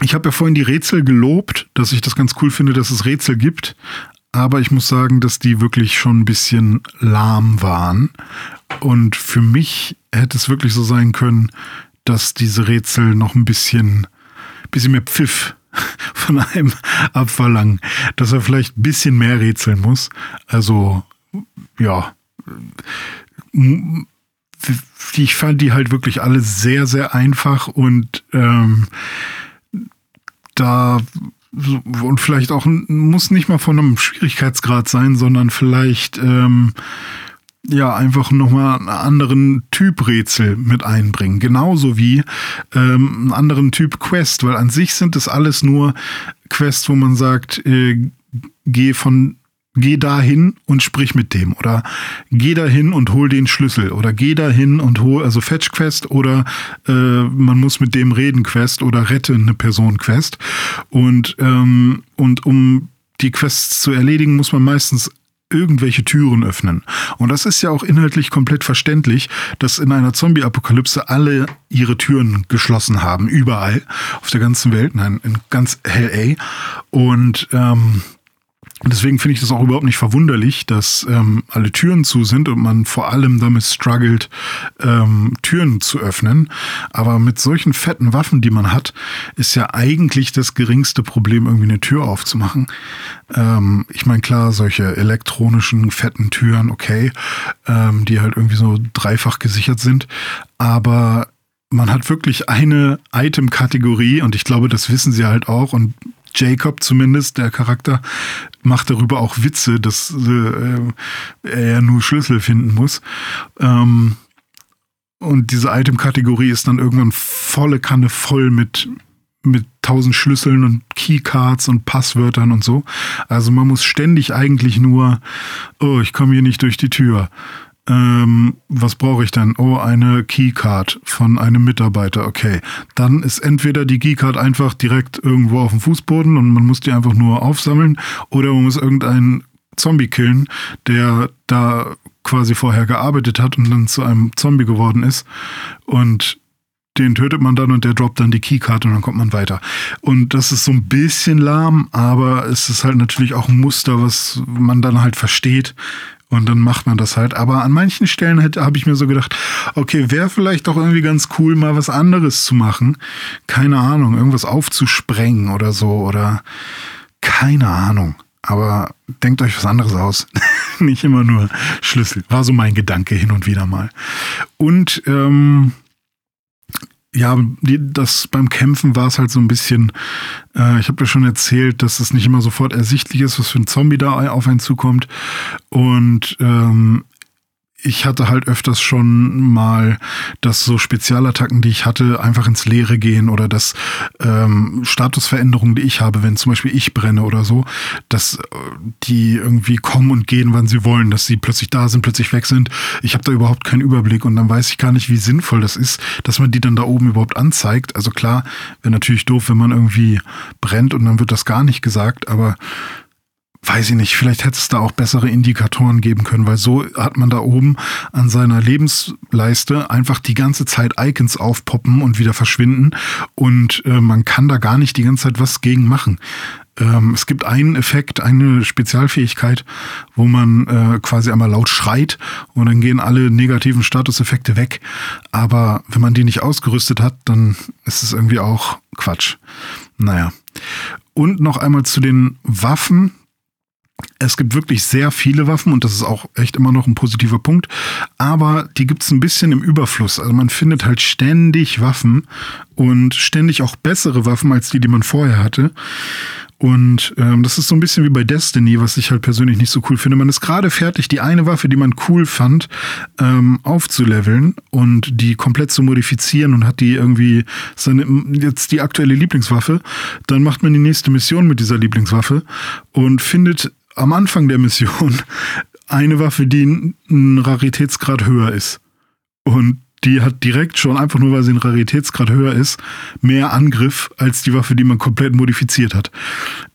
ich habe ja vorhin die Rätsel gelobt, dass ich das ganz cool finde, dass es Rätsel gibt. Aber ich muss sagen, dass die wirklich schon ein bisschen lahm waren. Und für mich hätte es wirklich so sein können, dass diese Rätsel noch ein bisschen, bisschen mehr Pfiff von einem abverlangen, dass er vielleicht ein bisschen mehr rätseln muss. Also, ja. Ich fand die halt wirklich alle sehr, sehr einfach und ähm, da und vielleicht auch muss nicht mal von einem Schwierigkeitsgrad sein, sondern vielleicht ähm, ja einfach nochmal einen anderen Typ Rätsel mit einbringen. Genauso wie ähm, einen anderen Typ Quest, weil an sich sind es alles nur Quests, wo man sagt, äh, geh von geh dahin und sprich mit dem oder geh dahin und hol den Schlüssel oder geh dahin und hol also Fetch Quest oder äh, man muss mit dem reden Quest oder rette eine Person Quest und ähm, und um die Quests zu erledigen, muss man meistens irgendwelche Türen öffnen. Und das ist ja auch inhaltlich komplett verständlich, dass in einer Zombie-Apokalypse alle ihre Türen geschlossen haben, überall auf der ganzen Welt, nein, in ganz LA. Und ähm, Deswegen finde ich das auch überhaupt nicht verwunderlich, dass ähm, alle Türen zu sind und man vor allem damit struggelt, ähm, Türen zu öffnen. Aber mit solchen fetten Waffen, die man hat, ist ja eigentlich das geringste Problem, irgendwie eine Tür aufzumachen. Ähm, ich meine, klar, solche elektronischen fetten Türen, okay, ähm, die halt irgendwie so dreifach gesichert sind. Aber man hat wirklich eine Item-Kategorie und ich glaube, das wissen sie halt auch und Jacob zumindest, der Charakter, macht darüber auch Witze, dass äh, er ja nur Schlüssel finden muss. Ähm, und diese Item-Kategorie ist dann irgendwann volle Kanne voll mit, mit tausend Schlüsseln und Keycards und Passwörtern und so. Also man muss ständig eigentlich nur, oh, ich komme hier nicht durch die Tür. Ähm, was brauche ich denn? Oh, eine Keycard von einem Mitarbeiter. Okay. Dann ist entweder die Keycard einfach direkt irgendwo auf dem Fußboden und man muss die einfach nur aufsammeln oder man muss irgendeinen Zombie killen, der da quasi vorher gearbeitet hat und dann zu einem Zombie geworden ist. Und den tötet man dann und der droppt dann die Keycard und dann kommt man weiter. Und das ist so ein bisschen lahm, aber es ist halt natürlich auch ein Muster, was man dann halt versteht, und dann macht man das halt. Aber an manchen Stellen habe ich mir so gedacht, okay, wäre vielleicht doch irgendwie ganz cool, mal was anderes zu machen. Keine Ahnung, irgendwas aufzusprengen oder so oder keine Ahnung. Aber denkt euch was anderes aus. Nicht immer nur Schlüssel. War so mein Gedanke hin und wieder mal. Und ähm, ja, die, das beim Kämpfen war es halt so ein bisschen, äh, ich habe ja schon erzählt, dass es nicht immer sofort ersichtlich ist, was für ein Zombie da auf einen zukommt. Und ähm, ich hatte halt öfters schon mal, dass so Spezialattacken, die ich hatte, einfach ins Leere gehen oder dass ähm, Statusveränderungen, die ich habe, wenn zum Beispiel ich brenne oder so, dass äh, die irgendwie kommen und gehen, wann sie wollen, dass sie plötzlich da sind, plötzlich weg sind. Ich habe da überhaupt keinen Überblick und dann weiß ich gar nicht, wie sinnvoll das ist, dass man die dann da oben überhaupt anzeigt. Also klar, wäre natürlich doof, wenn man irgendwie brennt und dann wird das gar nicht gesagt, aber weiß ich nicht, vielleicht hätte es da auch bessere Indikatoren geben können, weil so hat man da oben an seiner Lebensleiste einfach die ganze Zeit Icons aufpoppen und wieder verschwinden und äh, man kann da gar nicht die ganze Zeit was gegen machen. Ähm, es gibt einen Effekt, eine Spezialfähigkeit, wo man äh, quasi einmal laut schreit und dann gehen alle negativen Statuseffekte weg. Aber wenn man die nicht ausgerüstet hat, dann ist es irgendwie auch Quatsch. Naja. Und noch einmal zu den Waffen es gibt wirklich sehr viele Waffen und das ist auch echt immer noch ein positiver Punkt. Aber die gibt es ein bisschen im Überfluss. Also man findet halt ständig Waffen und ständig auch bessere Waffen als die, die man vorher hatte. Und ähm, das ist so ein bisschen wie bei Destiny, was ich halt persönlich nicht so cool finde. Man ist gerade fertig, die eine Waffe, die man cool fand, ähm, aufzuleveln und die komplett zu modifizieren und hat die irgendwie seine jetzt die aktuelle Lieblingswaffe. Dann macht man die nächste Mission mit dieser Lieblingswaffe und findet am Anfang der Mission eine Waffe, die einen Raritätsgrad höher ist. Und die hat direkt schon, einfach nur weil sie ein Raritätsgrad höher ist, mehr Angriff als die Waffe, die man komplett modifiziert hat.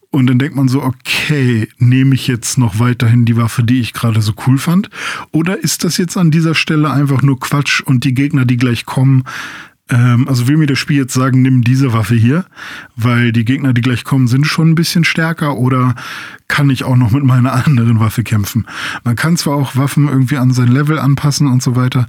Und dann denkt man so, okay, nehme ich jetzt noch weiterhin die Waffe, die ich gerade so cool fand? Oder ist das jetzt an dieser Stelle einfach nur Quatsch und die Gegner, die gleich kommen, also will mir das Spiel jetzt sagen, nimm diese Waffe hier, weil die Gegner, die gleich kommen, sind schon ein bisschen stärker oder kann ich auch noch mit meiner anderen Waffe kämpfen? Man kann zwar auch Waffen irgendwie an sein Level anpassen und so weiter,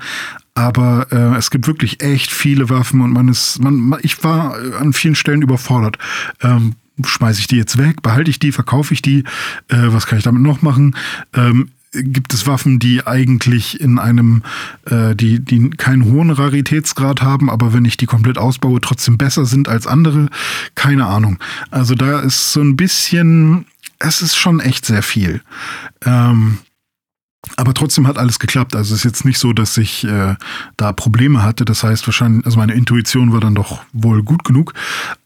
aber äh, es gibt wirklich echt viele Waffen und man ist, man, ich war an vielen Stellen überfordert. Ähm, schmeiße ich die jetzt weg, behalte ich die, verkaufe ich die, äh, was kann ich damit noch machen? Ähm, gibt es Waffen, die eigentlich in einem, äh, die, die keinen hohen Raritätsgrad haben, aber wenn ich die komplett ausbaue, trotzdem besser sind als andere. Keine Ahnung. Also da ist so ein bisschen, es ist schon echt sehr viel. Ähm, aber trotzdem hat alles geklappt. Also es ist jetzt nicht so, dass ich äh, da Probleme hatte. Das heißt wahrscheinlich, also meine Intuition war dann doch wohl gut genug.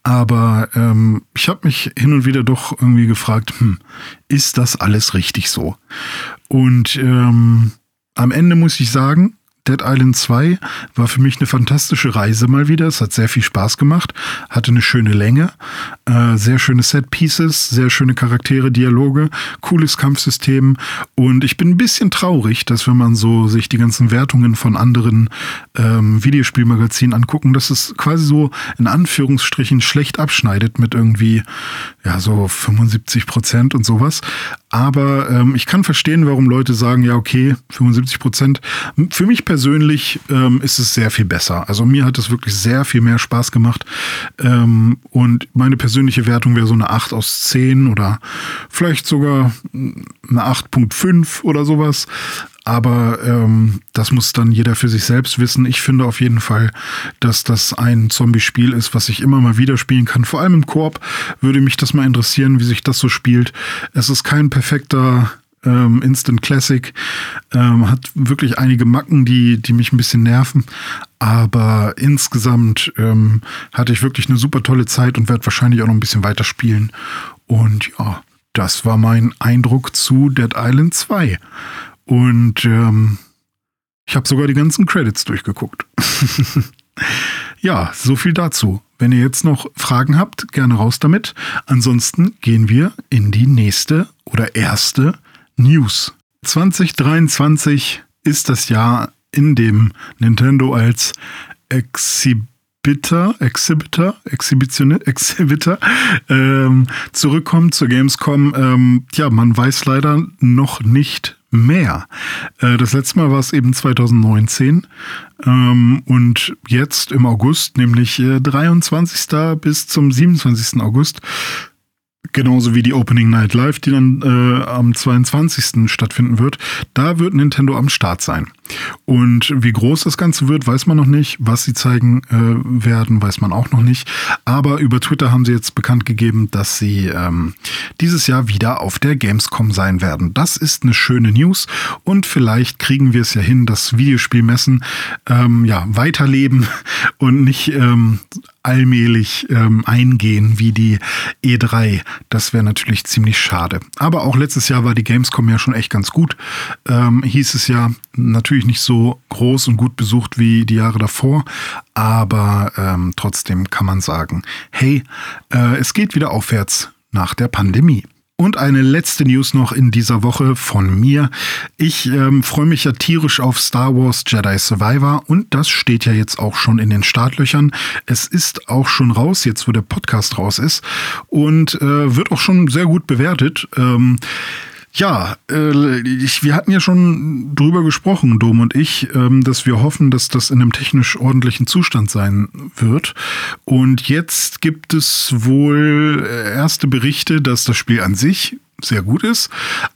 Aber ähm, ich habe mich hin und wieder doch irgendwie gefragt, hm, ist das alles richtig so? Und ähm, am Ende muss ich sagen, Dead Island 2 war für mich eine fantastische Reise mal wieder. Es hat sehr viel Spaß gemacht, hatte eine schöne Länge, äh, sehr schöne Set Pieces, sehr schöne Charaktere, Dialoge, cooles Kampfsystem und ich bin ein bisschen traurig, dass wenn man so sich die ganzen Wertungen von anderen ähm, Videospielmagazinen angucken, dass es quasi so in Anführungsstrichen schlecht abschneidet mit irgendwie ja so 75 Prozent und sowas. Aber ähm, ich kann verstehen, warum Leute sagen, ja, okay, 75 Prozent. Für mich persönlich ähm, ist es sehr viel besser. Also mir hat es wirklich sehr viel mehr Spaß gemacht. Ähm, und meine persönliche Wertung wäre so eine 8 aus 10 oder vielleicht sogar eine 8.5 oder sowas. Aber ähm, das muss dann jeder für sich selbst wissen. Ich finde auf jeden Fall, dass das ein Zombie-Spiel ist, was ich immer mal wieder spielen kann. Vor allem im Koop würde mich das mal interessieren, wie sich das so spielt. Es ist kein perfekter ähm, Instant Classic. Ähm, hat wirklich einige Macken, die, die mich ein bisschen nerven. Aber insgesamt ähm, hatte ich wirklich eine super tolle Zeit und werde wahrscheinlich auch noch ein bisschen weiter spielen. Und ja, das war mein Eindruck zu Dead Island 2. Und ähm, ich habe sogar die ganzen Credits durchgeguckt. ja, so viel dazu. Wenn ihr jetzt noch Fragen habt, gerne raus damit. Ansonsten gehen wir in die nächste oder erste News. 2023 ist das Jahr, in dem Nintendo als Exhibitor, Exhibitor, Exhibition, Exhibitor ähm, zurückkommt zur Gamescom. Ähm, ja, man weiß leider noch nicht, mehr. Äh, das letzte Mal war es eben 2019 ähm, und jetzt im August, nämlich 23. Äh, bis zum 27. August, Genauso wie die Opening Night Live, die dann äh, am 22. stattfinden wird. Da wird Nintendo am Start sein. Und wie groß das Ganze wird, weiß man noch nicht. Was sie zeigen äh, werden, weiß man auch noch nicht. Aber über Twitter haben sie jetzt bekannt gegeben, dass sie ähm, dieses Jahr wieder auf der Gamescom sein werden. Das ist eine schöne News und vielleicht kriegen wir es ja hin, dass Videospielmessen ähm, ja weiterleben und nicht ähm, allmählich ähm, eingehen wie die E3. Das wäre natürlich ziemlich schade. Aber auch letztes Jahr war die Gamescom ja schon echt ganz gut. Ähm, hieß es ja natürlich nicht so groß und gut besucht wie die Jahre davor, aber ähm, trotzdem kann man sagen, hey, äh, es geht wieder aufwärts nach der Pandemie. Und eine letzte News noch in dieser Woche von mir. Ich ähm, freue mich ja tierisch auf Star Wars Jedi Survivor und das steht ja jetzt auch schon in den Startlöchern. Es ist auch schon raus, jetzt wo der Podcast raus ist und äh, wird auch schon sehr gut bewertet. Ähm, ja, äh, ich, wir hatten ja schon drüber gesprochen, Dom und ich, ähm, dass wir hoffen, dass das in einem technisch ordentlichen Zustand sein wird. Und jetzt gibt es wohl äh, erste Berichte, dass das Spiel an sich sehr gut ist,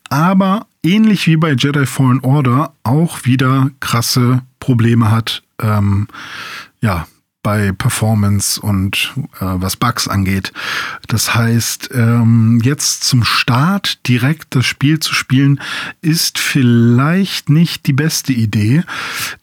aber ähnlich wie bei Jedi Fallen Order auch wieder krasse Probleme hat. Ähm, ja, bei Performance und äh, was Bugs angeht. Das heißt, ähm, jetzt zum Start direkt das Spiel zu spielen, ist vielleicht nicht die beste Idee,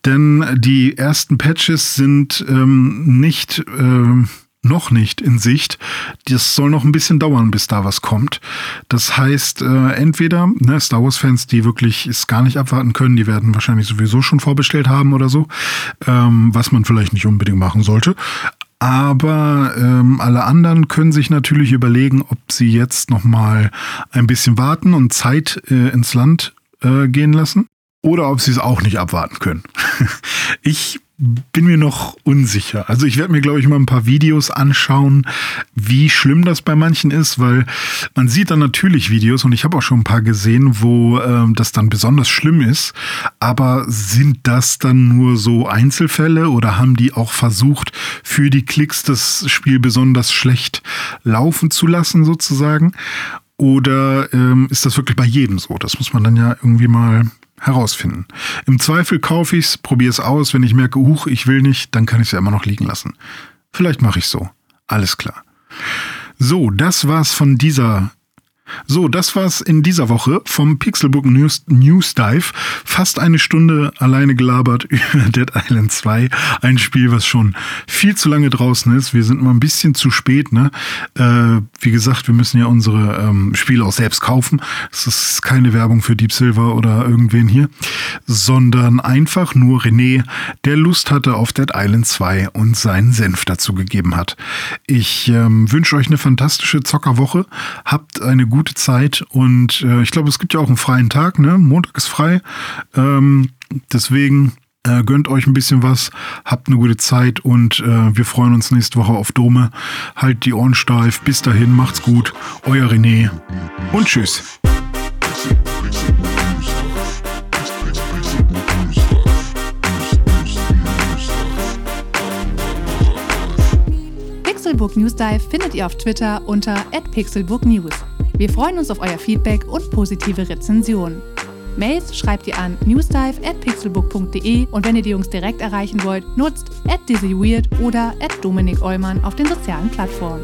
denn die ersten Patches sind ähm, nicht äh, noch nicht in Sicht. Das soll noch ein bisschen dauern, bis da was kommt. Das heißt, äh, entweder ne, Star Wars-Fans, die wirklich es gar nicht abwarten können, die werden wahrscheinlich sowieso schon vorbestellt haben oder so, ähm, was man vielleicht nicht unbedingt machen sollte. Aber ähm, alle anderen können sich natürlich überlegen, ob sie jetzt noch mal ein bisschen warten und Zeit äh, ins Land äh, gehen lassen oder ob sie es auch nicht abwarten können. ich bin mir noch unsicher. Also ich werde mir, glaube ich, mal ein paar Videos anschauen, wie schlimm das bei manchen ist, weil man sieht dann natürlich Videos und ich habe auch schon ein paar gesehen, wo ähm, das dann besonders schlimm ist. Aber sind das dann nur so Einzelfälle oder haben die auch versucht, für die Klicks das Spiel besonders schlecht laufen zu lassen, sozusagen? Oder ähm, ist das wirklich bei jedem so? Das muss man dann ja irgendwie mal herausfinden. Im Zweifel kaufe ich es, probiere es aus. Wenn ich merke, huch, ich will nicht, dann kann ich es ja immer noch liegen lassen. Vielleicht mache ich so. Alles klar. So, das war's von dieser so, das war's in dieser Woche vom Pixelbook News, News Dive. Fast eine Stunde alleine gelabert über Dead Island 2. Ein Spiel, was schon viel zu lange draußen ist. Wir sind immer ein bisschen zu spät, ne? Äh, wie gesagt, wir müssen ja unsere ähm, Spiele auch selbst kaufen. Es ist keine Werbung für Deep Silver oder irgendwen hier, sondern einfach nur René, der Lust hatte auf Dead Island 2 und seinen Senf dazu gegeben hat. Ich ähm, wünsche euch eine fantastische Zockerwoche. Habt eine gute gute Zeit und äh, ich glaube, es gibt ja auch einen freien Tag, ne? Montag ist frei. Ähm, deswegen äh, gönnt euch ein bisschen was, habt eine gute Zeit und äh, wir freuen uns nächste Woche auf Dome. Halt die Ohren steif. Bis dahin, macht's gut. Euer René und tschüss. Pixelbook News Dive findet ihr auf Twitter unter @pixelbooknews. Wir freuen uns auf euer Feedback und positive Rezensionen. Mails schreibt ihr an newsdive@pixelbook.de und wenn ihr die Jungs direkt erreichen wollt, nutzt @dizzyweird oder @dominik auf den sozialen Plattformen.